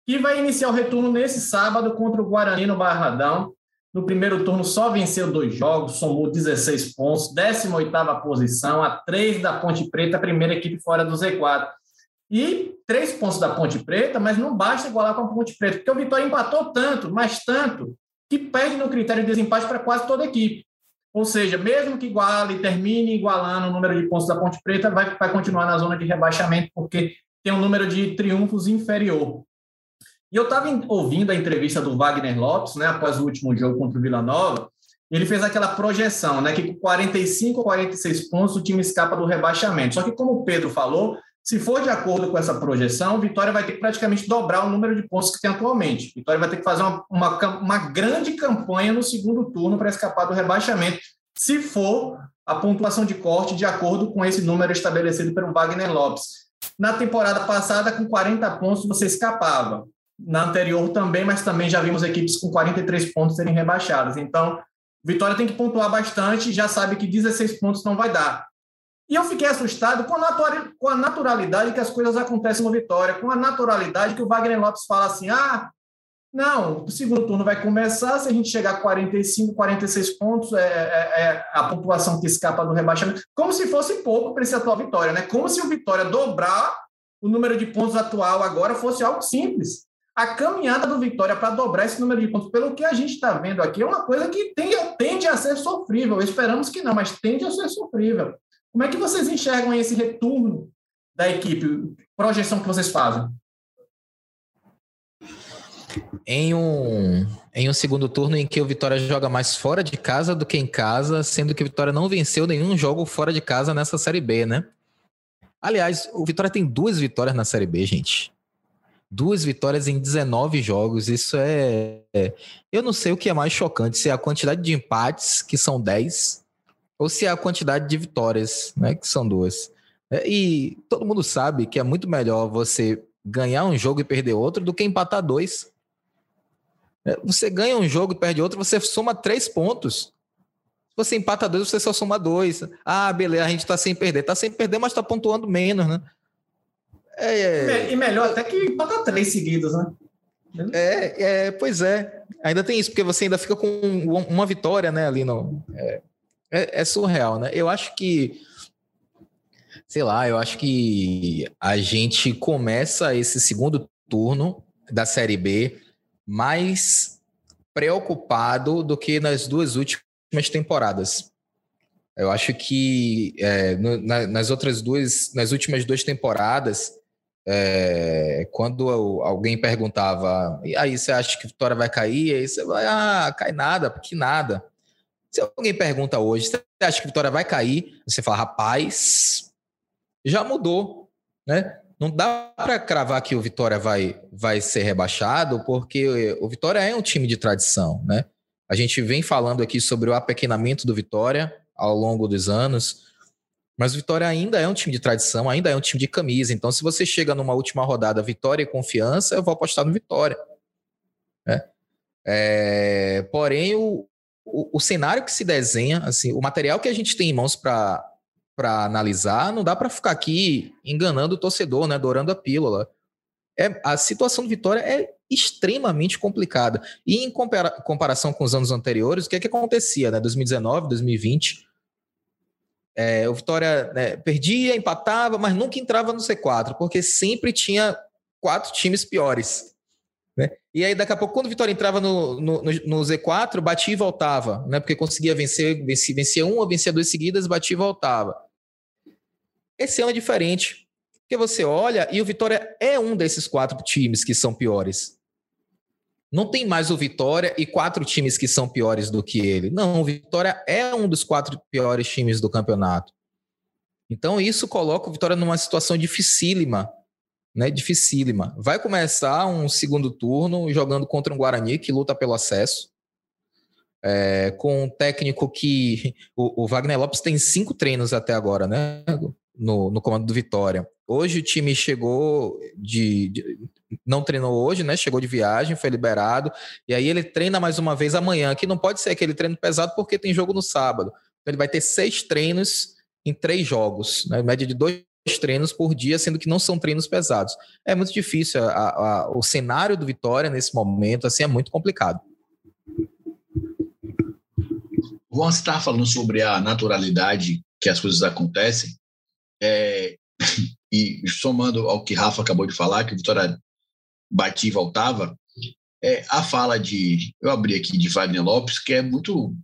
e vai iniciar o retorno nesse sábado contra o Guarani no Barradão. No primeiro turno só venceu dois jogos, somou 16 pontos, 18ª posição, a 3 da Ponte Preta, a primeira equipe fora do Z4. E três pontos da Ponte Preta, mas não basta igualar com a Ponte Preta, porque o Vitória empatou tanto, mas tanto, que perde no critério de desempate para quase toda a equipe. Ou seja, mesmo que iguale, termine igualando o número de pontos da Ponte Preta, vai, vai continuar na zona de rebaixamento, porque tem um número de triunfos inferior. E eu estava ouvindo a entrevista do Wagner Lopes, né, após o último jogo contra o Vila Nova, ele fez aquela projeção, né, que com 45 ou 46 pontos o time escapa do rebaixamento. Só que, como o Pedro falou, se for de acordo com essa projeção, Vitória vai ter que praticamente dobrar o número de pontos que tem atualmente. Vitória vai ter que fazer uma, uma, uma grande campanha no segundo turno para escapar do rebaixamento, se for a pontuação de corte de acordo com esse número estabelecido pelo Wagner Lopes. Na temporada passada, com 40 pontos, você escapava. Na anterior também, mas também já vimos equipes com 43 pontos serem rebaixadas. Então, Vitória tem que pontuar bastante, já sabe que 16 pontos não vai dar. E eu fiquei assustado com a, naturalidade que as coisas acontecem no Vitória, com a naturalidade que o Wagner Lopes fala assim: ah, Não, o segundo turno vai começar, se a gente chegar a 45, 46 pontos, é, é, é a pontuação que escapa do rebaixamento, como se fosse pouco para esse atual Vitória, né? Como se o Vitória dobrar o número de pontos atual agora fosse algo simples. A caminhada do Vitória para dobrar esse número de pontos, pelo que a gente está vendo aqui, é uma coisa que tende, tende a ser sofrível. Esperamos que não, mas tende a ser sofrível. Como é que vocês enxergam esse retorno da equipe? Projeção que vocês fazem? em um, em um segundo turno em que o Vitória joga mais fora de casa do que em casa, sendo que o Vitória não venceu nenhum jogo fora de casa nessa Série B, né? Aliás, o Vitória tem duas vitórias na Série B, gente. Duas vitórias em 19 jogos. Isso é. é eu não sei o que é mais chocante, se é a quantidade de empates, que são 10, ou se é a quantidade de vitórias, né? Que são duas. É, e todo mundo sabe que é muito melhor você ganhar um jogo e perder outro do que empatar dois. É, você ganha um jogo e perde outro, você soma três pontos. Se você empata dois, você só soma dois. Ah, beleza, a gente tá sem perder. Tá sem perder, mas tá pontuando menos, né? É, é... E melhor até que empata três seguidos, né? É, é, pois é. Ainda tem isso, porque você ainda fica com uma vitória, né, ali no. É, é, é surreal, né? Eu acho que. Sei lá, eu acho que a gente começa esse segundo turno da Série B mais preocupado do que nas duas últimas temporadas. Eu acho que é, no, na, nas outras duas, nas últimas duas temporadas, é, quando alguém perguntava, e aí você acha que Vitória vai cair? Aí você vai, ah, cai nada, porque nada. Se alguém pergunta hoje, você acha que Vitória vai cair? Você fala, rapaz, já mudou, né? não dá para cravar que o Vitória vai, vai ser rebaixado, porque o Vitória é um time de tradição, né? A gente vem falando aqui sobre o apequenamento do Vitória ao longo dos anos, mas o Vitória ainda é um time de tradição, ainda é um time de camisa. Então, se você chega numa última rodada Vitória e confiança, eu vou apostar no Vitória. Né? É, porém, o, o, o cenário que se desenha, assim, o material que a gente tem em mãos para analisar, não dá para ficar aqui enganando o torcedor, né, adorando a pílula. É, a situação do Vitória é extremamente complicada. E em compara comparação com os anos anteriores, o que é que acontecia, né? 2019, 2020, é, o Vitória né, perdia, empatava, mas nunca entrava no C4, porque sempre tinha quatro times piores. Né? E aí, daqui a pouco, quando o Vitória entrava no, no, no, Z4, batia e voltava, né? porque conseguia vencer, vencia, vencia uma, vencia duas seguidas, batia e voltava. Esse ano é diferente. Porque você olha e o Vitória é um desses quatro times que são piores. Não tem mais o Vitória e quatro times que são piores do que ele. Não, o Vitória é um dos quatro piores times do campeonato. Então isso coloca o Vitória numa situação dificílima, né? Dificílima. Vai começar um segundo turno jogando contra um Guarani que luta pelo acesso. É, com um técnico que o, o, Wagner Lopes tem cinco treinos até agora, né? no, no comando do Vitória. Hoje o time chegou de, de, não treinou hoje, né? Chegou de viagem, foi liberado. E aí ele treina mais uma vez amanhã, que não pode ser aquele treino pesado porque tem jogo no sábado. Então ele vai ter seis treinos em três jogos, né? média de dois treinos por dia, sendo que não são treinos pesados. É muito difícil. A, a, o cenário do Vitória nesse momento assim é muito complicado. Juan está falando sobre a naturalidade que as coisas acontecem. É, e somando ao que Rafa acabou de falar, que o Vitória batia e voltava, é, a fala de. Eu abri aqui de Wagner Lopes, que é muito.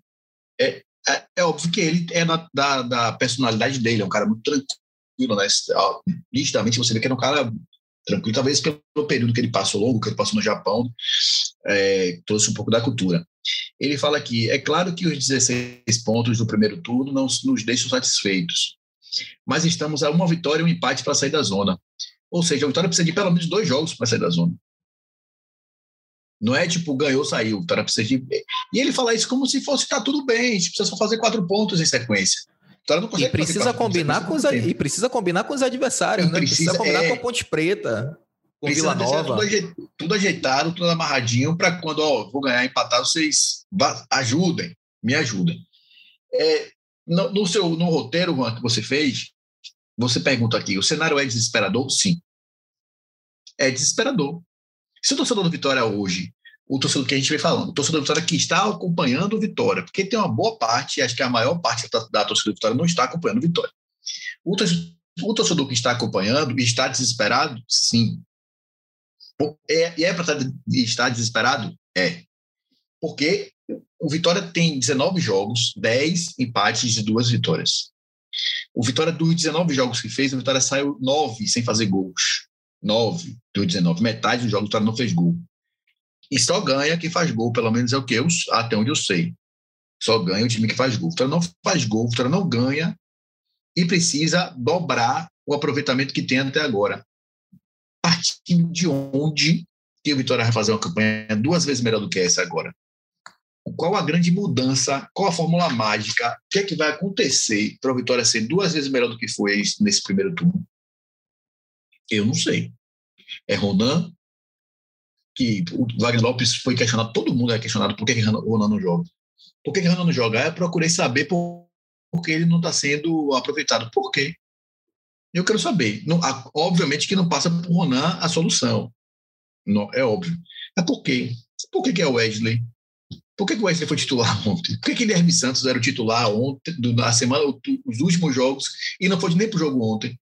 É, é, é óbvio que ele é na, da, da personalidade dele, é um cara muito tranquilo, né? Nitidamente você vê que é um cara tranquilo, talvez pelo período que ele passou longo, que ele passou no Japão, é, trouxe um pouco da cultura. Ele fala aqui: é claro que os 16 pontos do primeiro turno não nos deixam satisfeitos, mas estamos a uma vitória e um empate para sair da zona. Ou seja, a vitória precisa de pelo menos dois jogos para sair da zona. Não é tipo, ganhou, saiu. A vitória precisa de. E ele fala isso como se fosse, tá tudo bem, a gente precisa só fazer quatro pontos em sequência. e precisa combinar com os e precisa combinar com os adversários, né? Precisa, precisa combinar é, com a Ponte Preta, com Vila Nova. Tudo, tudo ajeitado, tudo amarradinho para quando ó, vou ganhar empatado, vocês ajudem, me ajudem. É, no, no, seu no roteiro Juan, que você fez, você pergunta aqui: o cenário é desesperador? Sim. É desesperador. Se o torcedor do Vitória hoje o torcedor que a gente vem falando, o torcedor do Vitória que está acompanhando o Vitória, porque tem uma boa parte, acho que a maior parte da, da torcida do Vitória não está acompanhando o Vitória. O torcedor, o torcedor que está acompanhando está desesperado, sim. É, é para estar desesperado? É. Porque o Vitória tem 19 jogos, 10 empates e duas vitórias. O Vitória, dos 19 jogos que fez, o Vitória saiu 9 sem fazer gols. 9 dos 19. Metade dos jogos o Vitória não fez gol. E só ganha quem faz gol, pelo menos é o que eu, até onde eu sei. Só ganha o time que faz gol. O Vitória não faz gol, o Vitória não ganha e precisa dobrar o aproveitamento que tem até agora. Partindo de onde que o Vitória vai fazer uma campanha duas vezes melhor do que essa agora? Qual a grande mudança? Qual a fórmula mágica? O que é que vai acontecer para o Vitória ser duas vezes melhor do que foi nesse primeiro turno? Eu não sei. É Ronan, que o Wagner Lopes foi questionado, todo mundo é questionado por que, que Ronan não joga. Por que, que Ronan não joga? Eu procurei saber por, por que ele não está sendo aproveitado. Por quê? Eu quero saber. Não, obviamente que não passa por Ronan a solução. Não, é óbvio. Mas por quê? Por que, que é o Wesley? Por que, que o Wesley foi titular ontem? Por que, Guilherme Santos era o titular ontem, na semana, os últimos jogos, e não foi nem para o jogo ontem?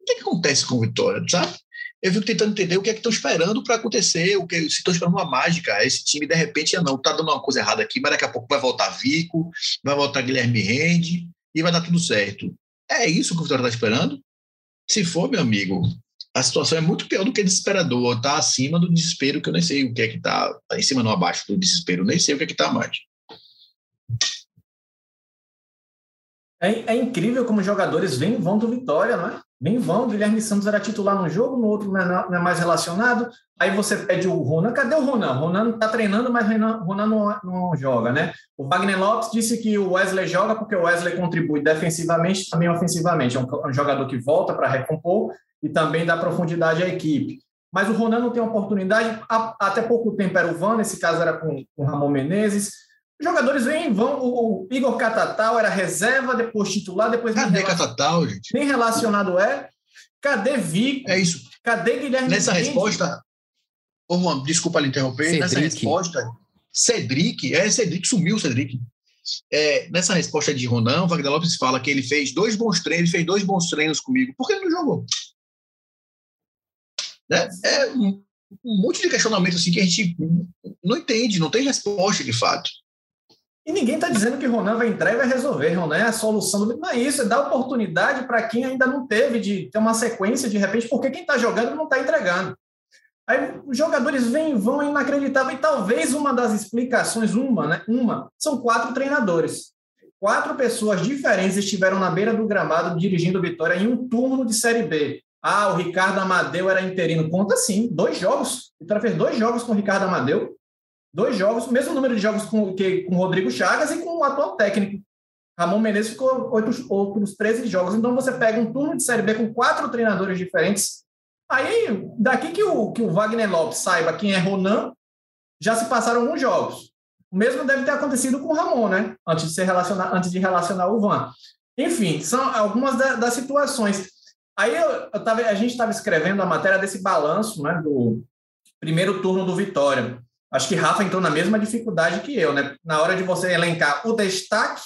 O que, que acontece com o Vitória, sabe? eu fico tentando entender o que é que estão esperando para acontecer, o que se estão esperando uma mágica. Esse time, de repente, não, está dando uma coisa errada aqui, mas daqui a pouco vai voltar Vico, vai voltar Guilherme Rende e vai dar tudo certo. É isso que o Vitória está esperando? Se for, meu amigo, a situação é muito pior do que desesperador. Está acima do desespero, que eu nem sei o que é que está. Tá em cima, não abaixo do desespero, nem sei o que é que está mais. É, é, incrível como jogadores vêm vão do Vitória, não é? Bem vão, Guilherme Santos era titular no jogo, no outro não é, não é mais relacionado. Aí você pede o Ronan, cadê o Ronan? Ronan está treinando, mas Ronan não, não, joga, né? O Wagner Lopes disse que o Wesley joga porque o Wesley contribui defensivamente também ofensivamente. É um, um jogador que volta para recompor e também dá profundidade à equipe. Mas o Ronan não tem oportunidade. até pouco tempo era o Van, nesse caso era com o Ramon Menezes. Os jogadores vêm vão. O Igor Catatal era reserva, depois titular, depois. Cadê Catatal, gente? Nem relacionado é. Cadê Vico? É isso. Cadê Guilherme? Nessa Mendes? resposta. Ô, Juan, desculpa lhe interromper. Cedric. Nessa resposta. Cedric, é, Cedric sumiu, Cedric. É, nessa resposta de Ronan, o Wagner Lopes fala que ele fez dois bons treinos, fez dois bons treinos comigo. Por que ele não jogou? É, é um, um monte de questionamento assim que a gente não entende, não tem resposta de fato. E ninguém está dizendo que Ronan vai entrar e vai resolver. Ronan é a solução. Não é isso, é dar oportunidade para quem ainda não teve de ter uma sequência de repente, porque quem está jogando não está entregando. Aí os jogadores vêm vão inacreditável. E talvez uma das explicações, uma, né? Uma, são quatro treinadores. Quatro pessoas diferentes estiveram na beira do gramado dirigindo Vitória em um turno de Série B. Ah, o Ricardo Amadeu era interino. Conta sim, dois jogos. Vitória fez dois jogos com o Ricardo Amadeu dois jogos, o mesmo número de jogos com, que, com o Rodrigo Chagas e com o atual técnico. Ramon Menezes ficou outros, outros 13 jogos. Então você pega um turno de Série B com quatro treinadores diferentes. Aí, daqui que o, que o Wagner Lopes saiba quem é Ronan, já se passaram alguns jogos. O mesmo deve ter acontecido com o Ramon, né? Antes de, ser relacionar, antes de relacionar o Van. Enfim, são algumas da, das situações. Aí eu, eu tava, a gente estava escrevendo a matéria desse balanço né, do primeiro turno do Vitória. Acho que Rafa entrou na mesma dificuldade que eu, né? Na hora de você elencar o destaque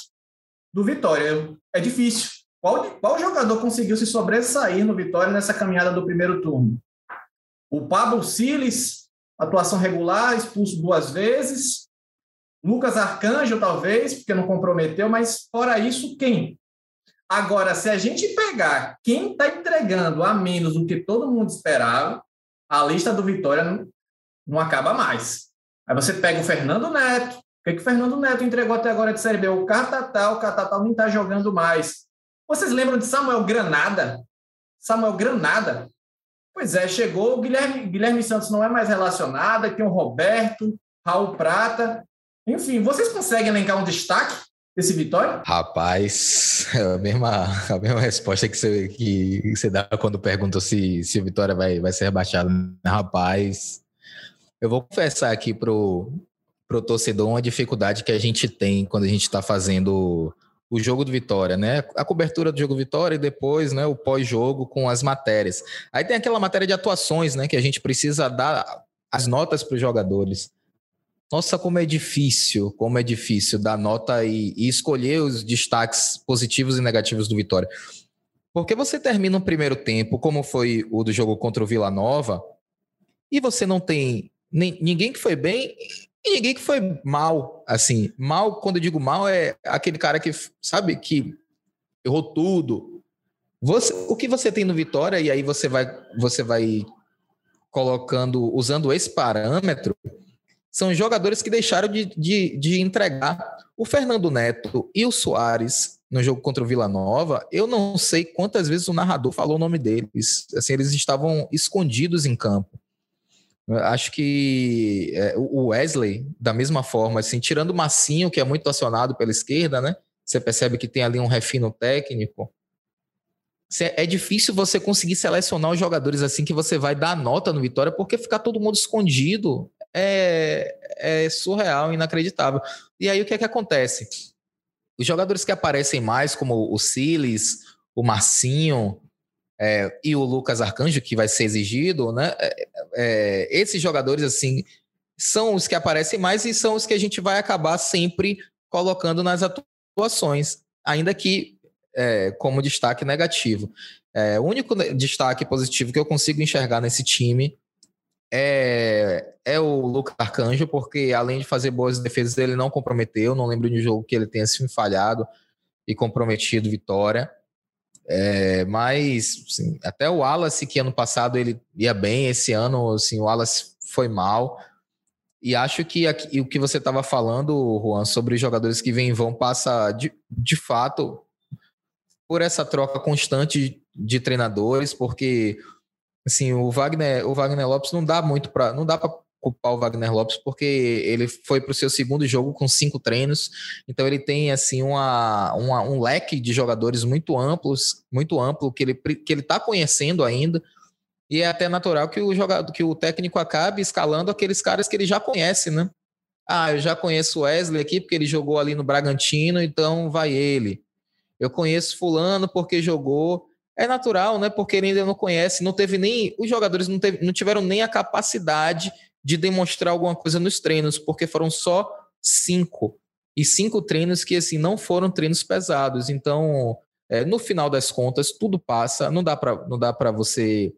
do Vitória, é difícil. Qual, qual jogador conseguiu se sobressair no Vitória nessa caminhada do primeiro turno? O Pablo Siles, atuação regular, expulso duas vezes. Lucas Arcanjo, talvez, porque não comprometeu, mas fora isso, quem? Agora, se a gente pegar quem está entregando a menos do que todo mundo esperava, a lista do Vitória não, não acaba mais. Aí você pega o Fernando Neto. O que, que o Fernando Neto entregou até agora de Série B? O Catatal, o Catatal não está jogando mais. Vocês lembram de Samuel Granada? Samuel Granada. Pois é, chegou. O Guilherme, Guilherme Santos não é mais relacionado. Tem o Roberto, Raul Prata. Enfim, vocês conseguem elencar um destaque desse Vitória? Rapaz, é a mesma, a mesma resposta que você, que você dá quando pergunta se, se o Vitória vai, vai ser rebaixado. Rapaz, eu vou confessar aqui pro, pro torcedor uma dificuldade que a gente tem quando a gente está fazendo o jogo do Vitória, né? A cobertura do jogo Vitória e depois, né, o pós-jogo com as matérias. Aí tem aquela matéria de atuações, né, que a gente precisa dar as notas para os jogadores. Nossa, como é difícil, como é difícil dar nota e, e escolher os destaques positivos e negativos do Vitória. Porque você termina um primeiro tempo, como foi o do jogo contra o Vila Nova, e você não tem ninguém que foi bem e ninguém que foi mal. Assim, mal, quando eu digo mal, é aquele cara que, sabe, que errou tudo. Você, o que você tem no Vitória, e aí você vai, você vai colocando, usando esse parâmetro, são jogadores que deixaram de, de, de entregar. O Fernando Neto e o Soares no jogo contra o Vila Nova, eu não sei quantas vezes o narrador falou o nome deles. Assim, eles estavam escondidos em campo. Acho que é, o Wesley, da mesma forma, assim, tirando o Massinho, que é muito acionado pela esquerda, né? Você percebe que tem ali um refino técnico. É difícil você conseguir selecionar os jogadores assim que você vai dar nota no Vitória, porque ficar todo mundo escondido é, é surreal, inacreditável. E aí o que é que acontece? Os jogadores que aparecem mais, como o Siles, o Marcinho é, e o Lucas Arcanjo, que vai ser exigido, né? É, é, esses jogadores, assim, são os que aparecem mais e são os que a gente vai acabar sempre colocando nas atuações, ainda que é, como destaque negativo. É, o único destaque positivo que eu consigo enxergar nesse time é, é o Lucas Arcanjo, porque além de fazer boas defesas, ele não comprometeu. Não lembro de um jogo que ele tenha se falhado e comprometido vitória. É, mas assim, até o Wallace, que ano passado ele ia bem, esse ano assim, o Wallace foi mal. E acho que aqui, o que você estava falando, Juan, sobre os jogadores que vêm e vão, passa de, de fato por essa troca constante de treinadores, porque assim, o Wagner, o Wagner Lopes não dá muito para, não dá para culpar o Wagner Lopes porque ele foi para o seu segundo jogo com cinco treinos, então ele tem assim uma, uma, um leque de jogadores muito amplos, muito amplo que ele que ele está conhecendo ainda. E é até natural que o jogador, que o técnico acabe escalando aqueles caras que ele já conhece, né? Ah, eu já conheço o Wesley aqui porque ele jogou ali no Bragantino, então vai ele. Eu conheço fulano porque jogou é natural, né? Porque ele ainda não conhece, não teve nem. Os jogadores não, teve, não tiveram nem a capacidade de demonstrar alguma coisa nos treinos, porque foram só cinco. E cinco treinos que, assim, não foram treinos pesados. Então, é, no final das contas, tudo passa. Não dá para você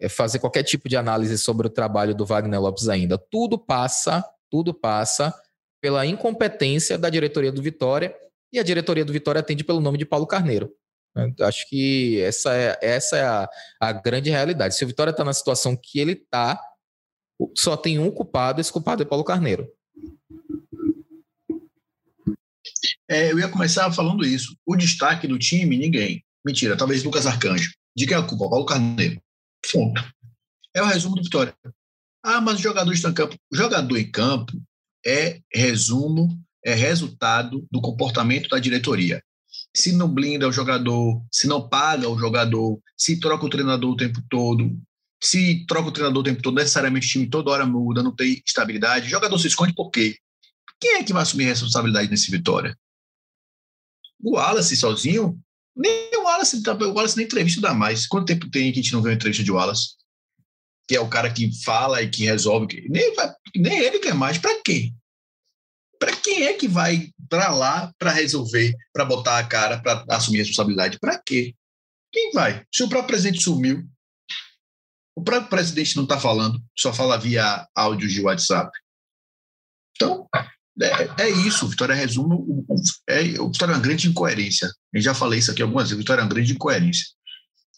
é, fazer qualquer tipo de análise sobre o trabalho do Wagner Lopes ainda. Tudo passa, tudo passa pela incompetência da diretoria do Vitória. E a diretoria do Vitória atende pelo nome de Paulo Carneiro. Acho que essa é, essa é a, a grande realidade. Se o Vitória está na situação que ele está, só tem um culpado, esse culpado é Paulo Carneiro. É, eu ia começar falando isso. O destaque do time, ninguém. Mentira, talvez Lucas Arcanjo. De quem é a culpa? Paulo Carneiro. Ponto. É o resumo do Vitória. Ah, mas o jogador está em campo. O jogador em campo é resumo, é resultado do comportamento da diretoria se não blinda o jogador, se não paga o jogador, se troca o treinador o tempo todo, se troca o treinador o tempo todo, necessariamente o time toda hora muda, não tem estabilidade, o jogador se esconde por quê? Quem é que vai assumir a responsabilidade nesse Vitória? O Wallace sozinho? Nem o Wallace, tá, o Wallace nem entrevista dá mais. Quanto tempo tem que a gente não vê uma entrevista de Wallace? Que é o cara que fala e que resolve. Nem, nem ele quer mais. Para quê? Para quem é que vai para lá para resolver, para botar a cara, para assumir a responsabilidade? Para quê? Quem vai? Se o próprio presidente sumiu, o próprio presidente não está falando, só fala via áudio de WhatsApp. Então, é, é isso. Vitória resume. O, é, o Vitória é uma grande incoerência. Eu já falei isso aqui algumas vezes. Vitória é uma grande incoerência.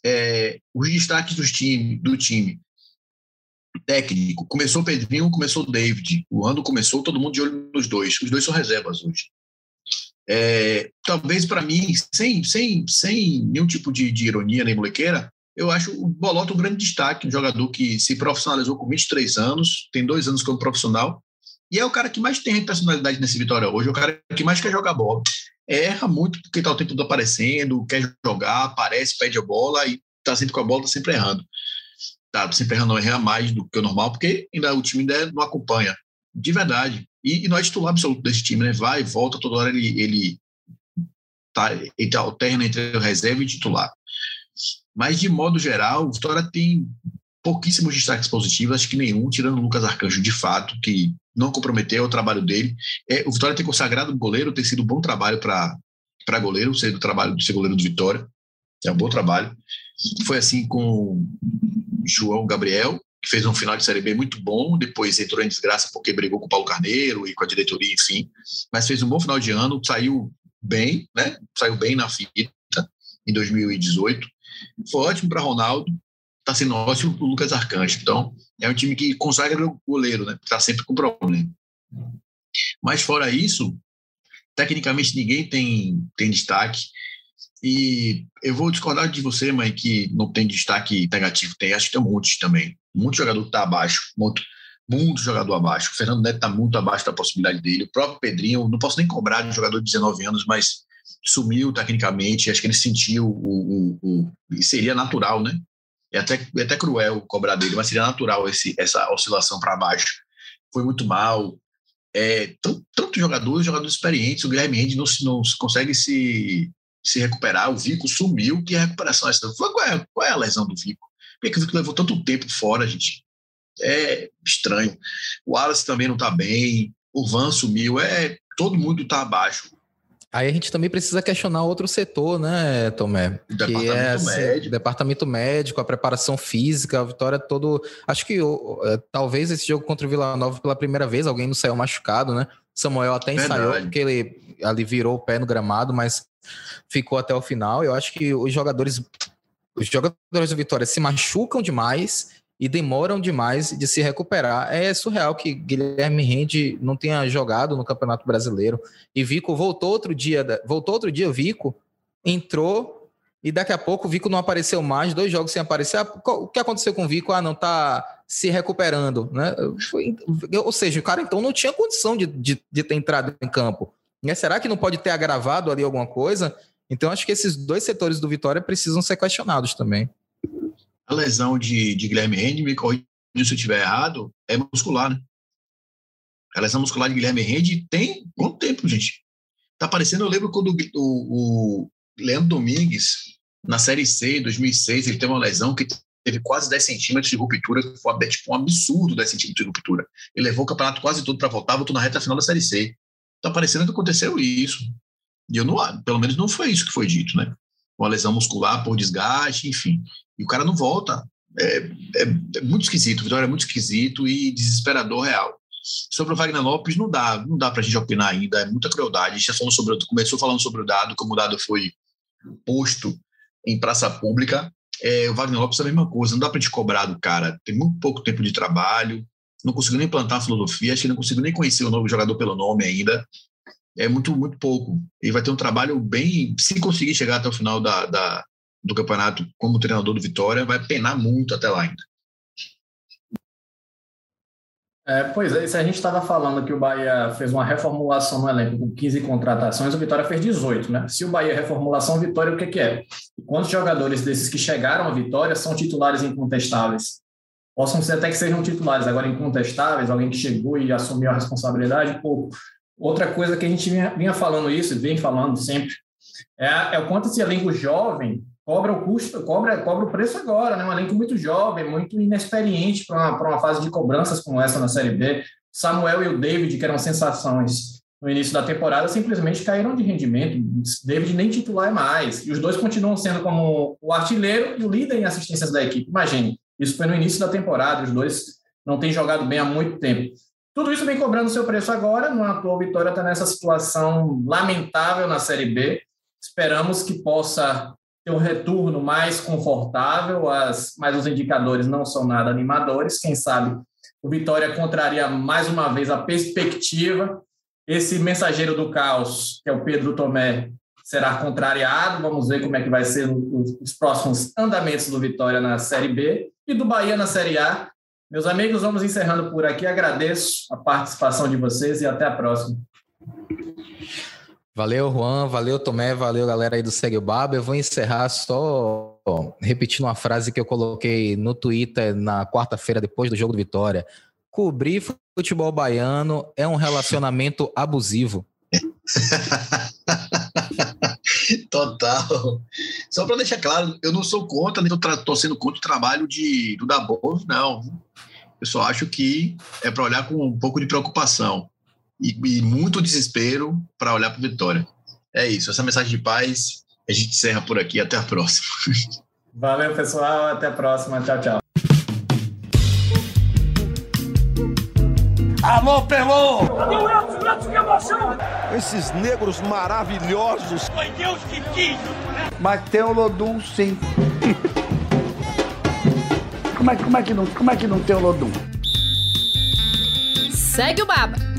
É, os destaques do time, do time técnico. Começou o Pedrinho, começou o David. O ano começou, todo mundo de olho nos dois. Os dois são reservas hoje. É, talvez para mim, sem, sem, sem nenhum tipo de, de, ironia nem molequeira, eu acho o Bolota um grande destaque, um jogador que se profissionalizou com 23 anos, tem dois anos como profissional, e é o cara que mais tem personalidade nesse Vitória hoje, é o cara que mais quer jogar bola. Erra muito porque está o tempo todo aparecendo, quer jogar, aparece, pede a bola e está sempre com a bola, está sempre errando tá sempre errando, erra mais do que o normal, porque ainda o time ainda não acompanha. De verdade. E, e não é titular absoluto desse time, né? Vai volta, toda hora ele, ele, tá, ele alterna entre reserva e titular. Mas, de modo geral, o Vitória tem pouquíssimos destaques positivos, acho que nenhum, tirando o Lucas Arcanjo, de fato, que não comprometeu o trabalho dele. É, o Vitória ter consagrado o goleiro, ter sido um bom trabalho para goleiro, ser do trabalho de ser goleiro do Vitória. É um bom trabalho. Foi assim com João Gabriel, que fez um final de Série B muito bom, depois entrou em desgraça porque brigou com o Paulo Carneiro e com a diretoria, enfim. Mas fez um bom final de ano, saiu bem, né? Saiu bem na fita em 2018. Foi ótimo para Ronaldo, está sendo ótimo para o Lucas Arcanjo. Então, é um time que consagra o goleiro, né? Está sempre com problema. Mas fora isso, tecnicamente ninguém tem, tem destaque. E eu vou discordar de você, mãe, que não tem destaque negativo. Tem, acho que tem monte também. Muito jogador está abaixo, muito, muito jogador abaixo. O Fernando Neto está muito abaixo da possibilidade dele. O próprio Pedrinho, não posso nem cobrar de um jogador de 19 anos, mas sumiu tecnicamente. Acho que ele sentiu o, o, o seria natural, né? É até, é até cruel cobrar dele, mas seria natural esse, essa oscilação para baixo. Foi muito mal. É, tanto jogadores, jogadores experientes, o Guilherme Henry não, não consegue se, se recuperar. O Vico sumiu. Que recuperação é essa? Qual é, qual é a lesão do Vico? Por que o Vico levou tanto tempo fora, gente? É estranho. O Wallace também não está bem. O Van sumiu. É, todo mundo está abaixo. Aí a gente também precisa questionar outro setor, né, Tomé? O departamento é, assim, médico. departamento médico, a preparação física, a vitória todo. Acho que é, talvez esse jogo contra o Vila Nova pela primeira vez, alguém não saiu machucado, né? Samuel até ensaiou, Verdade. porque ele ali virou o pé no gramado, mas ficou até o final. Eu acho que os jogadores, os jogadores do Vitória se machucam demais e demoram demais de se recuperar. É surreal que Guilherme Rende não tenha jogado no Campeonato Brasileiro. E Vico voltou outro dia, voltou outro dia, Vico entrou e daqui a pouco o Vico não apareceu mais, dois jogos sem aparecer. Ah, o que aconteceu com o Vico? Ah, não tá se recuperando, né? Ou seja, o cara então não tinha condição de, de, de ter entrado em campo. Né? Será que não pode ter agravado ali alguma coisa? Então acho que esses dois setores do Vitória precisam ser questionados também a lesão de, de Guilherme Rende, me corrija se eu estiver errado, é muscular, né? A lesão muscular de Guilherme Rende tem quanto tempo, gente? Tá parecendo, eu lembro quando o, o Leandro Domingues, na Série C, em 2006, ele teve uma lesão que teve quase 10 centímetros de ruptura, que foi tipo, um absurdo 10 centímetros de ruptura. Ele levou o campeonato quase todo para voltar, voltou na reta final da Série C. Tá parecendo que aconteceu isso. E eu não, pelo menos não foi isso que foi dito, né? Uma lesão muscular por desgaste, enfim e o cara não volta. É, é, é muito esquisito, Vitória é muito esquisito e desesperador real. Sobre o Wagner Lopes, não dá, não dá para a gente opinar ainda, é muita crueldade. A gente falando sobre, começou falando sobre o dado, como o dado foi posto em praça pública. É, o Wagner Lopes é a mesma coisa, não dá para gente cobrar do cara. Tem muito pouco tempo de trabalho, não conseguiu nem plantar a filosofia, acho que não conseguiu nem conhecer o novo jogador pelo nome ainda. É muito, muito pouco. Ele vai ter um trabalho bem. Se conseguir chegar até o final da, da, do campeonato como treinador do Vitória, vai penar muito até lá ainda. É, pois é, se a gente estava falando que o Bahia fez uma reformulação no elenco com 15 contratações, o Vitória fez 18, né? Se o Bahia é reformulação, Vitória o que, que é? Quantos jogadores desses que chegaram à Vitória são titulares incontestáveis? Possam ser até que sejam titulares, agora incontestáveis, alguém que chegou e assumiu a responsabilidade, pouco. Outra coisa que a gente vinha, vinha falando isso, vem falando sempre, é, é o quanto esse elenco jovem cobra o custo, cobra, cobra o preço agora, né? Um elenco muito jovem, muito inexperiente para uma, uma fase de cobranças como essa na Série B. Samuel e o David, que eram sensações no início da temporada, simplesmente caíram de rendimento. David nem titular é mais. E os dois continuam sendo como o artilheiro e o líder em assistências da equipe. Imagine, isso foi no início da temporada, os dois não têm jogado bem há muito tempo. Tudo isso vem cobrando seu preço agora, no atual Vitória está nessa situação lamentável na Série B. Esperamos que possa ter um retorno mais confortável, as, mas os indicadores não são nada animadores. Quem sabe o Vitória contraria mais uma vez a perspectiva. Esse mensageiro do caos, que é o Pedro Tomé, será contrariado. Vamos ver como é que vai ser os próximos andamentos do Vitória na Série B e do Bahia na Série A. Meus amigos, vamos encerrando por aqui. Agradeço a participação de vocês e até a próxima. Valeu, Juan. Valeu, Tomé. Valeu, galera aí do Segue o Baba. Eu vou encerrar só repetindo uma frase que eu coloquei no Twitter na quarta-feira, depois do jogo do Vitória. Cobrir futebol baiano é um relacionamento abusivo. Total. Só para deixar claro, eu não sou contra, nem estou sendo contra o trabalho de, do Dabov, não. Eu só acho que é para olhar com um pouco de preocupação e, e muito desespero para olhar para vitória. É isso. Essa mensagem de paz. A gente encerra por aqui. Até a próxima. Valeu, pessoal. Até a próxima. Tchau, tchau. Alô, Pelô! Que emoção! Esses negros maravilhosos. Foi Deus que quis! Mas tem o Lodum, sim. como, é, como, é que não, como é que não tem o Lodum? Segue o Baba.